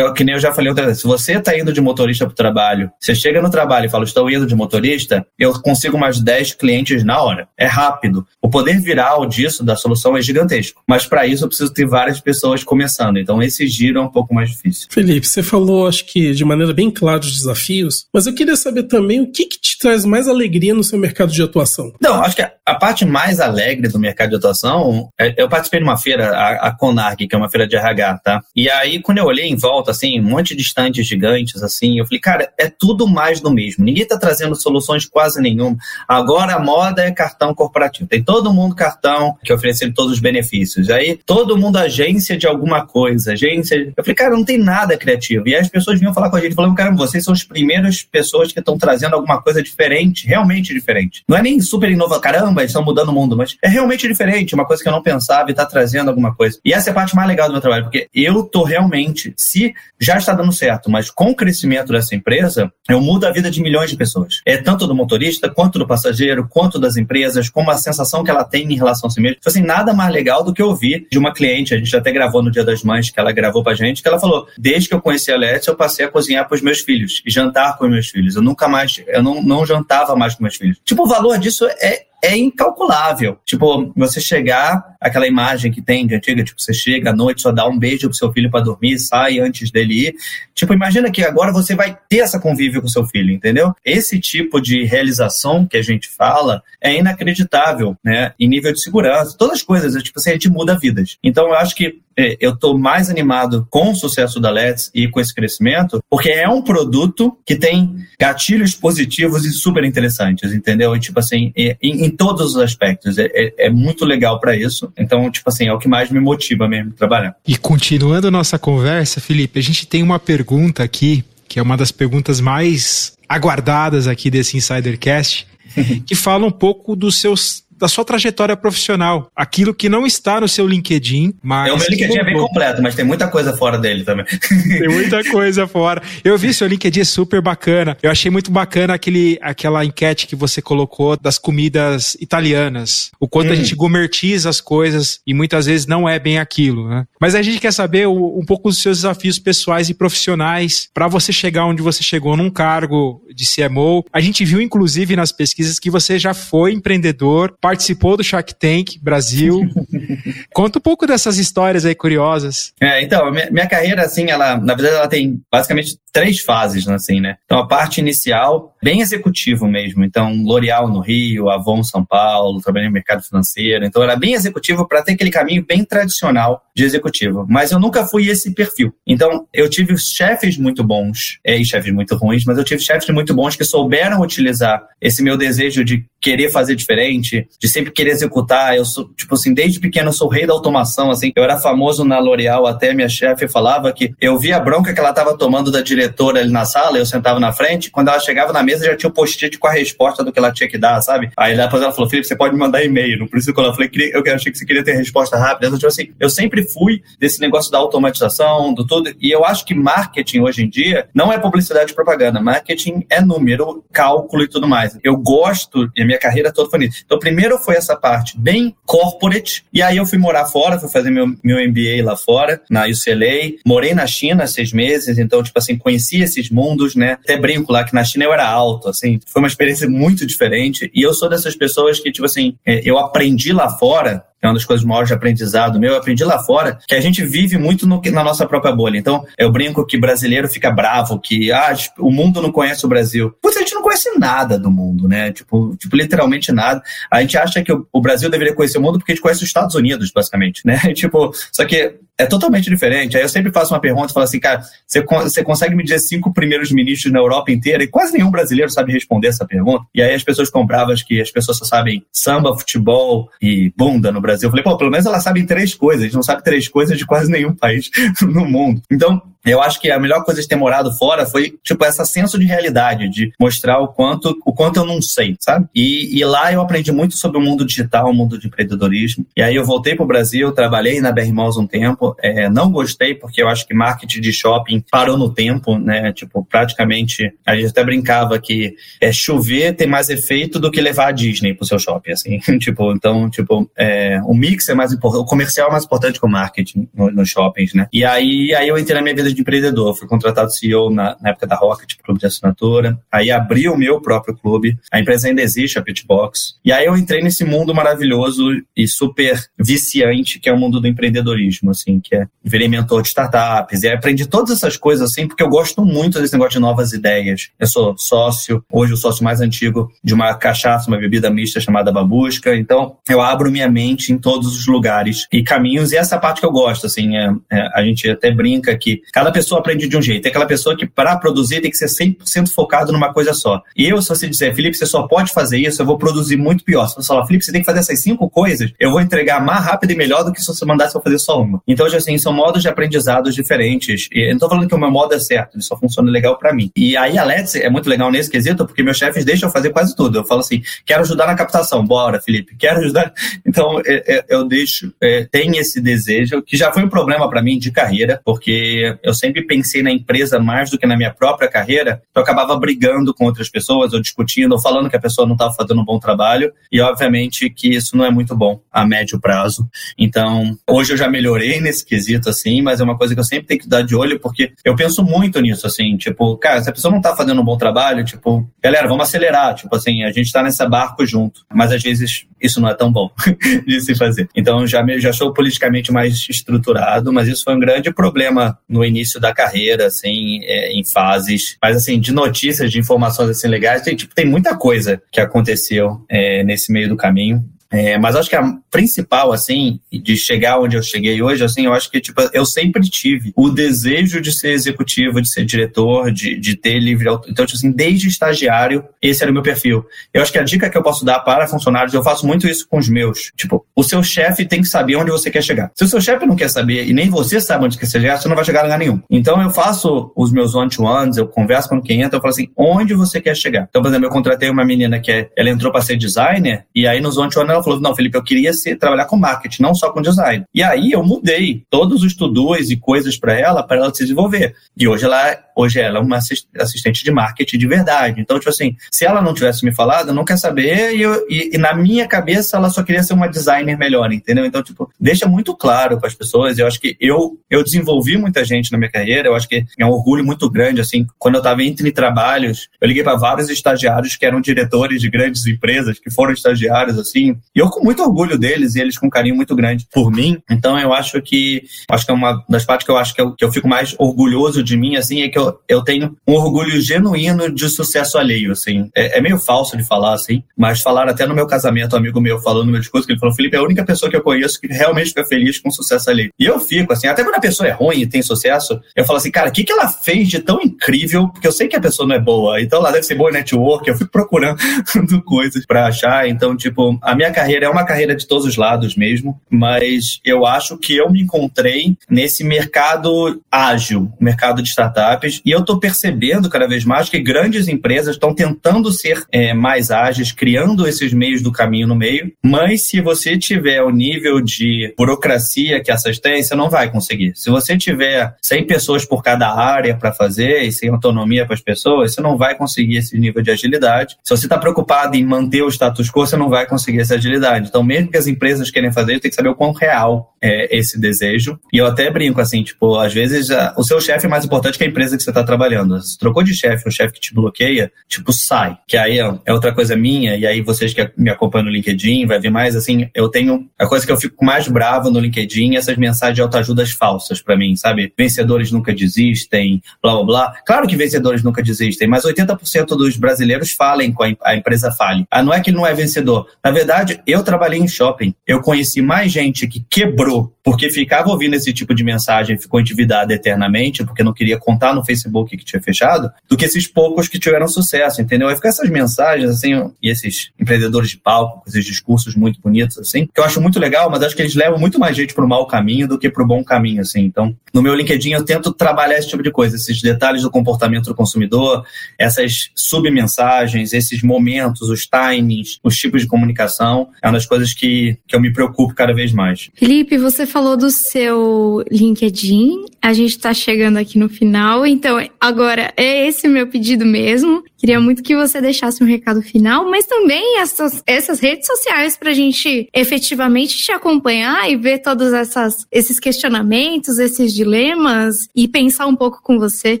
que nem eu já falei outra vez, se você está indo de motorista para o trabalho, você chega no trabalho e fala, estou indo de motorista, eu consigo mais 10 clientes na hora. É rápido. O poder viral disso, da solução, é gigantesco. Mas para isso eu preciso ter várias pessoas começando. Então esse giro é um pouco mais difícil. Felipe, você falou, acho que de maneira bem clara, os desafios, mas eu queria saber também o que, que te traz mais alegria no seu mercado de atuação. Não, acho que a, a parte mais alegre do mercado de atuação é, eu participei de uma feira, a, a Conarg, que é uma feira de RH, tá? E aí, quando eu olhei em volta, assim, um monte de estantes gigantes, assim, eu falei, cara, é tudo mais do mesmo. Ninguém tá trazendo soluções quase nenhuma. Agora a moda é cartão corporativo. Tem todo mundo cartão que oferece todos os benefícios. Aí, todo mundo agência de alguma coisa, agência. Eu falei, cara, não tem nada criativo. E aí as pessoas vinham falar com a gente, falando, cara, vocês são as primeiras pessoas que estão trazendo alguma coisa diferente, realmente diferente. Não é nem super inovador, caramba, eles estão mudando o mundo, mas é realmente diferente, uma coisa que eu não pensava e está trazendo alguma coisa. E essa é a parte mais legal do meu trabalho, porque eu tô realmente, se já está dando certo, mas com o crescimento dessa empresa, eu mudo a vida de milhões de pessoas. É tanto do motorista, quanto do passageiro, quanto das empresas, como a sensação que ela tem em relação a si mesma. Então, assim, nada mais legal do que ouvir de uma cliente, a gente até gravou no Dia das Mães, que ela gravou pra gente, que ela falou, desde que eu conheci a Let's, eu passei a cozinhar para os meus filhos e jantar com os meus filhos. Eu nunca mais, eu não, não jantava mais com meus filhos. Tipo, o valor disso é é incalculável. Tipo, você chegar, aquela imagem que tem de antiga, tipo, você chega à noite, só dá um beijo pro seu filho para dormir, sai antes dele ir. Tipo, imagina que agora você vai ter essa convívio com seu filho, entendeu? Esse tipo de realização que a gente fala é inacreditável, né? Em nível de segurança, todas as coisas, é, tipo assim, a gente muda vidas. Então, eu acho que é, eu estou mais animado com o sucesso da Let's e com esse crescimento, porque é um produto que tem gatilhos positivos e super interessantes, entendeu? E, tipo assim, em, em todos os aspectos. É, é, é muito legal para isso. Então, tipo assim, é o que mais me motiva mesmo trabalhar. E continuando nossa conversa, Felipe, a gente tem uma pergunta aqui que é uma das perguntas mais aguardadas aqui desse Insidercast, [LAUGHS] que fala um pouco dos seus da sua trajetória profissional. Aquilo que não está no seu LinkedIn, mas. É, o meu LinkedIn é bem completo, mas tem muita coisa fora dele também. Tem muita coisa fora. Eu vi seu LinkedIn é super bacana. Eu achei muito bacana aquele, aquela enquete que você colocou das comidas italianas. O quanto hum. a gente gourmetiza as coisas e muitas vezes não é bem aquilo, né? Mas a gente quer saber um pouco dos seus desafios pessoais e profissionais para você chegar onde você chegou num cargo de CMO. A gente viu, inclusive, nas pesquisas que você já foi empreendedor, participou do Shark Tank Brasil. [LAUGHS] Conta um pouco dessas histórias aí curiosas. É, então, minha, minha, carreira, assim, ela, na verdade, ela tem basicamente três fases, assim, né? Então, a parte inicial, bem executivo mesmo. Então, L'Oréal no Rio, Avon São Paulo, trabalhei no mercado financeiro. Então, era bem executivo para ter aquele caminho bem tradicional de executivo. Mas eu nunca fui esse perfil. Então, eu tive chefes muito bons, é, e chefes muito ruins, mas eu tive chefes muito bons que souberam utilizar esse meu desejo de querer fazer diferente, de sempre querer executar. Eu sou, tipo assim, desde pequeno eu sou rei da automação, assim. Eu era famoso na L'Oréal, até minha chefe falava que eu via a bronca que ela estava tomando da diretora ali na sala, eu sentava na frente, quando ela chegava na mesa já tinha o um post-it com a resposta do que ela tinha que dar, sabe? Aí depois ela falou, Felipe, você pode me mandar e-mail. Não precisa quando eu falei, eu achei que você queria ter resposta rápida. Eu, tipo assim, eu sempre fui desse negócio da automatização, do tudo, e eu acho que marketing hoje em dia não é publicidade e propaganda. Marketing é número, cálculo e tudo mais. Eu gosto, e minha carreira toda foi nisso. Então, primeiro foi essa parte bem corporate. E aí eu fui morar fora, fui fazer meu, meu MBA lá fora, na UCLA. Morei na China seis meses, então, tipo assim, conheci esses mundos, né? Até brinco lá que na China eu era alto, assim. Foi uma experiência muito diferente. E eu sou dessas pessoas que, tipo assim, é, eu aprendi lá fora é uma das coisas maiores de aprendizado meu, eu aprendi lá fora, que a gente vive muito no, na nossa própria bolha. Então, eu brinco que brasileiro fica bravo, que ah, o mundo não conhece o Brasil. Putz, a gente não conhece nada do mundo, né? Tipo, tipo literalmente nada. A gente acha que o, o Brasil deveria conhecer o mundo porque a gente conhece os Estados Unidos, basicamente, né? [LAUGHS] tipo, só que é totalmente diferente. Aí eu sempre faço uma pergunta e falo assim, cara, você, você consegue me dizer cinco primeiros ministros na Europa inteira? E quase nenhum brasileiro sabe responder essa pergunta. E aí as pessoas compravam que as pessoas só sabem samba, futebol e bunda no Brasil. Eu falei, pô, pelo menos elas sabem três coisas. Não sabe três coisas de quase nenhum país [LAUGHS] no mundo. Então, eu acho que a melhor coisa de ter morado fora foi, tipo, essa senso de realidade, de mostrar o quanto, o quanto eu não sei, sabe? E, e lá eu aprendi muito sobre o mundo digital, o mundo de empreendedorismo. E aí eu voltei para o Brasil, trabalhei na BR Malls um tempo, é, não gostei porque eu acho que marketing de shopping parou no tempo, né? Tipo, praticamente, a gente até brincava que é, chover tem mais efeito do que levar a Disney pro seu shopping, assim. [LAUGHS] tipo, então, tipo, é, o mix é mais importante, o comercial é mais importante que o marketing nos no shoppings, né? E aí, aí eu entrei na minha vida de empreendedor. Fui contratado CEO na, na época da Rocket, clube de assinatura. Aí abri o meu próprio clube. A empresa ainda existe, a Pitchbox. E aí eu entrei nesse mundo maravilhoso e super viciante, que é o mundo do empreendedorismo, assim, que é virei mentor de startups. E aprendi todas essas coisas, assim, porque eu gosto muito desse negócio de novas ideias. Eu sou sócio, hoje o sócio mais antigo de uma cachaça, uma bebida mista chamada Babusca. Então, eu abro minha mente em todos os lugares e caminhos. E essa parte que eu gosto, assim, é, é, a gente até brinca que Cada pessoa aprende de um jeito. Tem aquela pessoa que, para produzir, tem que ser 100% focado numa coisa só. E eu, se você disser, Felipe, você só pode fazer isso, eu vou produzir muito pior. Se você falar, Felipe, você tem que fazer essas cinco coisas, eu vou entregar mais rápido e melhor do que se você mandasse eu fazer só uma. Então, assim, são modos de aprendizados diferentes. E eu não tô falando que o meu modo é certo, ele só funciona legal para mim. E aí a Let's é muito legal nesse quesito, porque meus chefes deixam eu fazer quase tudo. Eu falo assim, quero ajudar na captação, bora, Felipe, quero ajudar. [LAUGHS] Então, é, é, eu deixo, é, tem esse desejo, que já foi um problema para mim de carreira, porque eu sempre pensei na empresa mais do que na minha própria carreira, eu acabava brigando com outras pessoas, ou discutindo, ou falando que a pessoa não estava fazendo um bom trabalho, e obviamente que isso não é muito bom a médio prazo. Então, hoje eu já melhorei nesse quesito, assim, mas é uma coisa que eu sempre tenho que dar de olho, porque eu penso muito nisso, assim, tipo, cara, se a pessoa não está fazendo um bom trabalho, tipo, galera, vamos acelerar, tipo assim, a gente está nesse barco junto, mas às vezes isso não é tão bom [LAUGHS] de se fazer. Então, já, já sou politicamente mais estruturado, mas isso foi um grande problema no início da carreira, assim, é, em fases. Mas, assim, de notícias, de informações, assim, legais, tem, tipo, tem muita coisa que aconteceu é, nesse meio do caminho. É, mas acho que a principal, assim, de chegar onde eu cheguei hoje, assim, eu acho que, tipo, eu sempre tive o desejo de ser executivo, de ser diretor, de, de ter livre... Então, tipo assim, desde estagiário, esse era o meu perfil. Eu acho que a dica que eu posso dar para funcionários, eu faço muito isso com os meus. Tipo, o seu chefe tem que saber onde você quer chegar. Se o seu chefe não quer saber e nem você sabe onde quer chegar, você não vai chegar a lugar nenhum. Então, eu faço os meus one-to-ones, eu converso com quem entra, eu falo assim, onde você quer chegar? Então, por exemplo, eu contratei uma menina que é, ela entrou para ser designer, e aí nos one-to-one ela falou, não, Felipe, eu queria ser, trabalhar com marketing, não só com design. E aí eu mudei todos os to-dos e coisas para ela, para ela se desenvolver. E hoje ela Hoje ela é uma assistente de marketing de verdade. Então, tipo assim, se ela não tivesse me falado, eu não quer saber, e, eu, e, e, na minha cabeça ela só queria ser uma designer melhor, entendeu? Então, tipo, deixa muito claro para as pessoas. Eu acho que eu, eu desenvolvi muita gente na minha carreira, eu acho que é um orgulho muito grande, assim, quando eu estava entre trabalhos, eu liguei para vários estagiários que eram diretores de grandes empresas, que foram estagiários, assim, e eu com muito orgulho deles, e eles com carinho muito grande por mim. Então, eu acho que, acho que é uma das partes que eu acho que eu, que eu fico mais orgulhoso de mim, assim, é que eu, eu, tenho um orgulho genuíno de sucesso alheio, assim. É, é, meio falso de falar, assim, mas falaram até no meu casamento, um amigo meu falando no meu discurso, que ele falou, Felipe, é a única pessoa que eu conheço que realmente fica feliz com sucesso alheio. E eu fico, assim, até quando a pessoa é ruim e tem sucesso, eu falo assim, cara, o que, que ela fez de tão incrível? Porque eu sei que a pessoa não é boa, então ela deve ser boa network, eu fico procurando [LAUGHS] coisas para achar. Então, tipo, a minha carreira é uma carreira de todos os lados mesmo, mas eu acho que eu me encontrei nesse mercado ágil, mercado de startups, e eu estou percebendo cada vez mais que grandes empresas estão tentando ser é, mais ágeis, criando esses meios do caminho no meio, mas se você tiver o nível de burocracia que essas têm, você não vai conseguir. Se você tiver 100 pessoas por cada área para fazer e sem autonomia para as pessoas, você não vai conseguir esse nível de agilidade. Se você está preocupado em manter o status quo, você não vai conseguir essa agilidade. Então, mesmo que as empresas querem fazer, tem que saber o quão real é esse desejo. E eu até brinco assim, tipo, às vezes o seu chefe é mais importante que a empresa que você está trabalhando. Se trocou de chefe, um chefe que te bloqueia, tipo, sai. Que aí é, é outra coisa minha, e aí vocês que me acompanham no LinkedIn, vai ver mais, assim, eu tenho. A coisa que eu fico mais bravo no LinkedIn é essas mensagens de autoajudas falsas para mim, sabe? Vencedores nunca desistem, blá blá blá. Claro que vencedores nunca desistem, mas 80% dos brasileiros falem com a, empresa fale. Ah, não é que não é vencedor. Na verdade, eu trabalhei em shopping. Eu conheci mais gente que quebrou porque ficava ouvindo esse tipo de mensagem ficou endividado eternamente, porque não queria contar no Facebook que tinha fechado, do que esses poucos que tiveram sucesso, entendeu? Aí fica essas mensagens, assim, e esses empreendedores de palco, esses discursos muito bonitos, assim, que eu acho muito legal, mas acho que eles levam muito mais gente para o mau caminho do que para o bom caminho, assim. Então, no meu LinkedIn eu tento trabalhar esse tipo de coisa, esses detalhes do comportamento do consumidor, essas submensagens, esses momentos, os timings, os tipos de comunicação, é uma das coisas que, que eu me preocupo cada vez mais. Felipe, você falou do seu LinkedIn, a gente está chegando aqui no final, então agora é esse meu pedido mesmo. Queria muito que você deixasse um recado final, mas também essas, essas redes sociais para a gente efetivamente te acompanhar e ver todos essas, esses questionamentos, esses dilemas e pensar um pouco com você.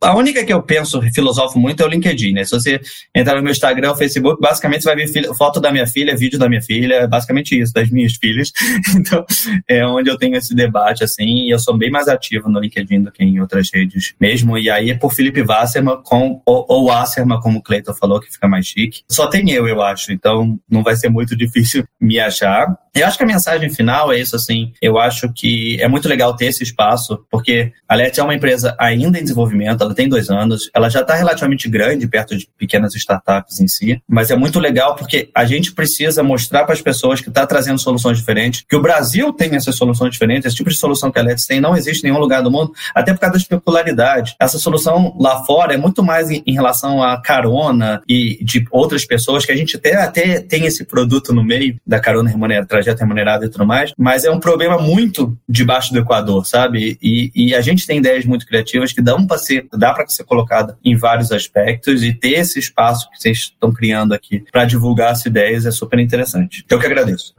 A única que eu penso, filosofo muito, é o LinkedIn, né? Se você entrar no meu Instagram, Facebook, basicamente você vai ver filha, foto da minha filha, vídeo da minha filha, basicamente isso, das minhas filhas. [LAUGHS] Então, é onde eu tenho esse debate, assim, e eu sou bem mais ativo no LinkedIn do que em outras redes mesmo. E aí é por Felipe Wasserman com, ou, ou Wasserman, como o Cleiton falou, que fica mais chique. Só tem eu, eu acho, então não vai ser muito [LAUGHS] difícil me achar. Eu acho que a mensagem final é isso, assim. Eu acho que é muito legal ter esse espaço, porque a Let é uma empresa ainda em desenvolvimento, ela tem dois anos, ela já está relativamente grande perto de pequenas startups em si, mas é muito legal porque a gente precisa mostrar para as pessoas que está trazendo soluções diferentes, que o Brasil tem essas soluções diferentes, esse tipo de solução que a Let tem não existe em nenhum lugar do mundo, até por causa da especularidade. Essa solução lá fora é muito mais em, em relação à carona e de outras pessoas, que a gente até, até tem esse produto no meio da carona remunerada trajeto remunerado e tudo mais, mas é um problema muito debaixo do Equador, sabe? E, e a gente tem ideias muito criativas que dão para ser, dá para ser colocada em vários aspectos e ter esse espaço que vocês estão criando aqui para divulgar as ideias é super interessante. Eu que agradeço.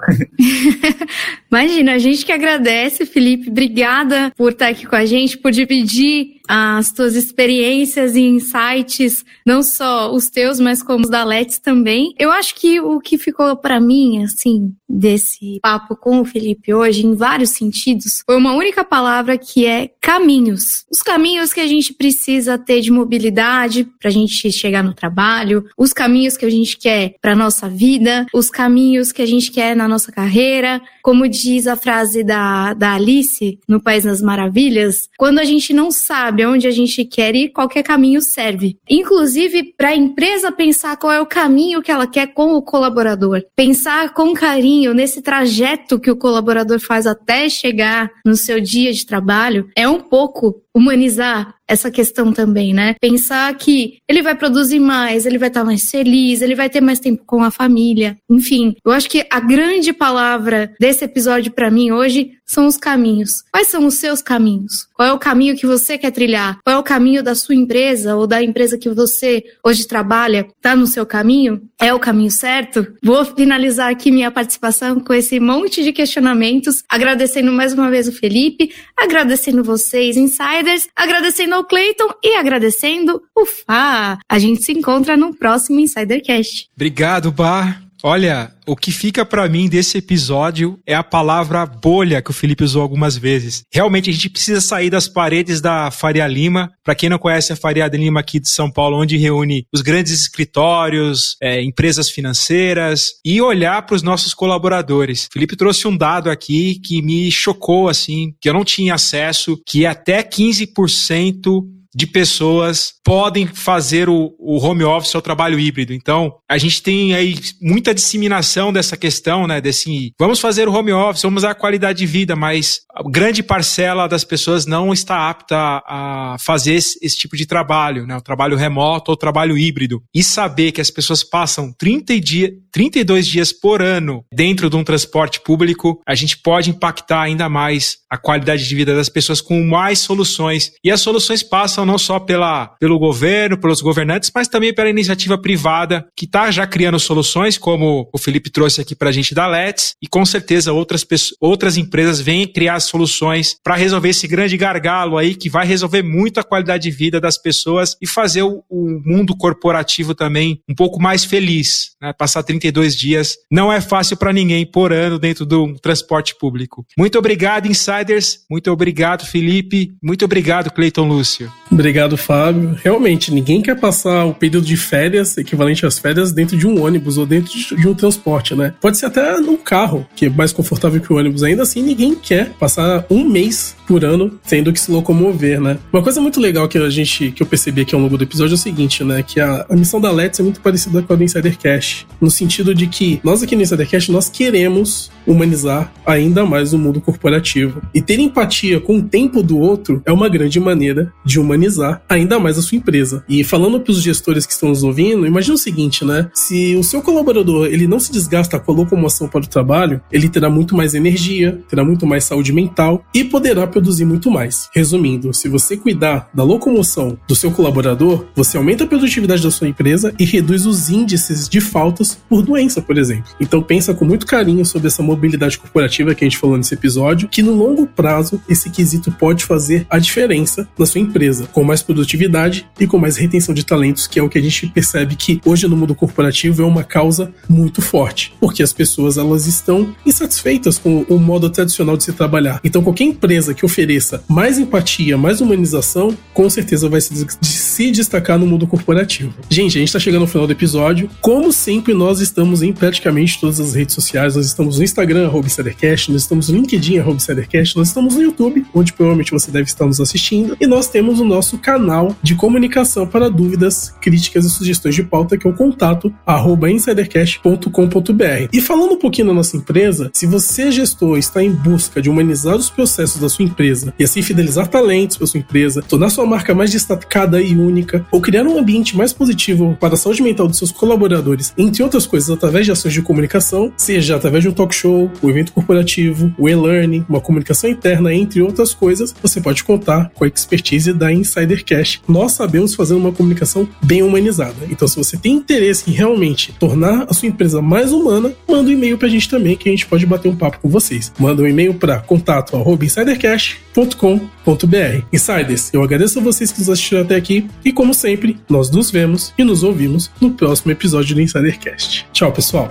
[LAUGHS] Imagina, a gente que agradece, Felipe. Obrigada por estar aqui com a gente, por dividir as tuas experiências e insights, não só os teus, mas como os da Let's também. Eu acho que o que ficou para mim, assim, desse papo com o Felipe hoje, em vários sentidos, foi uma única palavra que é caminhos. Os caminhos que a gente precisa ter de mobilidade para a gente chegar no trabalho, os caminhos que a gente quer para nossa vida, os caminhos que a gente quer na nossa carreira. Como diz a frase da, da Alice no País das Maravilhas, quando a gente não sabe aonde a gente quer ir, qualquer caminho serve. Inclusive para a empresa pensar qual é o caminho que ela quer com o colaborador. Pensar com carinho nesse trajeto que o colaborador faz até chegar no seu dia de trabalho é um pouco humanizar essa questão também, né? Pensar que ele vai produzir mais, ele vai estar mais feliz, ele vai ter mais tempo com a família. Enfim, eu acho que a grande palavra desse episódio para mim hoje são os caminhos. Quais são os seus caminhos? Qual é o caminho que você quer trilhar? Qual é o caminho da sua empresa ou da empresa que você hoje trabalha? Tá no seu caminho? É o caminho certo? Vou finalizar aqui minha participação com esse monte de questionamentos, agradecendo mais uma vez o Felipe, agradecendo vocês, insiders, agradecendo ao Clayton e agradecendo o Fá. A gente se encontra no próximo Insidercast. Obrigado, Bar. Olha, o que fica para mim desse episódio é a palavra bolha que o Felipe usou algumas vezes. Realmente a gente precisa sair das paredes da Faria Lima. Para quem não conhece a Faria Lima aqui de São Paulo, onde reúne os grandes escritórios, é, empresas financeiras e olhar para os nossos colaboradores. O Felipe trouxe um dado aqui que me chocou assim, que eu não tinha acesso, que até 15% de pessoas podem fazer o, o home office ou trabalho híbrido. Então, a gente tem aí muita disseminação dessa questão, né? Desse, vamos fazer o home office, vamos dar qualidade de vida, mas a grande parcela das pessoas não está apta a fazer esse, esse tipo de trabalho, né? O trabalho remoto ou trabalho híbrido. E saber que as pessoas passam 30 dia, 32 dias por ano dentro de um transporte público, a gente pode impactar ainda mais a qualidade de vida das pessoas com mais soluções. E as soluções passam não só pela, pelo governo, pelos governantes, mas também pela iniciativa privada, que está já criando soluções, como o Felipe trouxe aqui para a gente da Let's, e com certeza outras, outras empresas vêm criar soluções para resolver esse grande gargalo aí, que vai resolver muito a qualidade de vida das pessoas e fazer o, o mundo corporativo também um pouco mais feliz. Né? Passar 32 dias não é fácil para ninguém por ano dentro do transporte público. Muito obrigado, insiders. Muito obrigado, Felipe. Muito obrigado, Cleiton Lúcio. Obrigado, Fábio. Realmente, ninguém quer passar o período de férias, equivalente às férias, dentro de um ônibus ou dentro de um transporte, né? Pode ser até num carro, que é mais confortável que o ônibus. Ainda assim, ninguém quer passar um mês por ano tendo que se locomover, né? Uma coisa muito legal que a gente que eu percebi aqui ao longo do episódio é o seguinte, né? Que a, a missão da Let's é muito parecida com a do Insider Cash, no sentido de que nós aqui no Insider Cash nós queremos humanizar ainda mais o mundo corporativo. E ter empatia com o tempo do outro é uma grande maneira de humanizar ainda mais a sua empresa. E falando para os gestores que estão nos ouvindo, imagine o seguinte, né? Se o seu colaborador ele não se desgasta com a locomoção para o trabalho, ele terá muito mais energia, terá muito mais saúde mental e poderá produzir muito mais. Resumindo, se você cuidar da locomoção do seu colaborador, você aumenta a produtividade da sua empresa e reduz os índices de faltas por doença, por exemplo. Então pensa com muito carinho sobre essa mobilidade corporativa que a gente falou nesse episódio, que no longo prazo esse quesito pode fazer a diferença na sua empresa, com mais produtividade e com mais retenção de talentos, que é o que a gente percebe que hoje no mundo corporativo é uma causa muito forte, porque as pessoas elas estão insatisfeitas com o modo tradicional de se trabalhar. Então qualquer empresa que ofereça mais empatia, mais humanização, com certeza vai se, se destacar no mundo corporativo. Gente, a gente está chegando ao final do episódio. Como sempre, nós estamos em praticamente todas as redes sociais. Nós estamos no Instagram Insidercast, nós estamos no LinkedIn, Insidercast, nós estamos no YouTube, onde provavelmente você deve estar nos assistindo, e nós temos o nosso canal de comunicação para dúvidas, críticas e sugestões de pauta, que é o contato arroba insidercast.com.br. E falando um pouquinho da nossa empresa, se você, gestor, está em busca de humanizar os processos da sua empresa e assim fidelizar talentos para sua empresa, tornar sua marca mais destacada e única, ou criar um ambiente mais positivo para a saúde mental dos seus colaboradores, entre outras coisas, através de ações de comunicação, seja através de um talk show, um evento corporativo, o e-learning, uma comunicação interna, entre outras coisas, você pode contar com a expertise da Insider Cash. Nós sabemos fazer uma comunicação bem humanizada. Então, se você tem interesse em realmente tornar a sua empresa mais humana, manda um e-mail para a gente também que a gente pode bater um papo com vocês. Manda um e-mail para contato@insidercash.com.br. Insiders, eu agradeço a vocês que nos assistiram até aqui e como sempre, nós nos vemos e nos ouvimos no próximo episódio do Insidercast. Tchau, pessoal.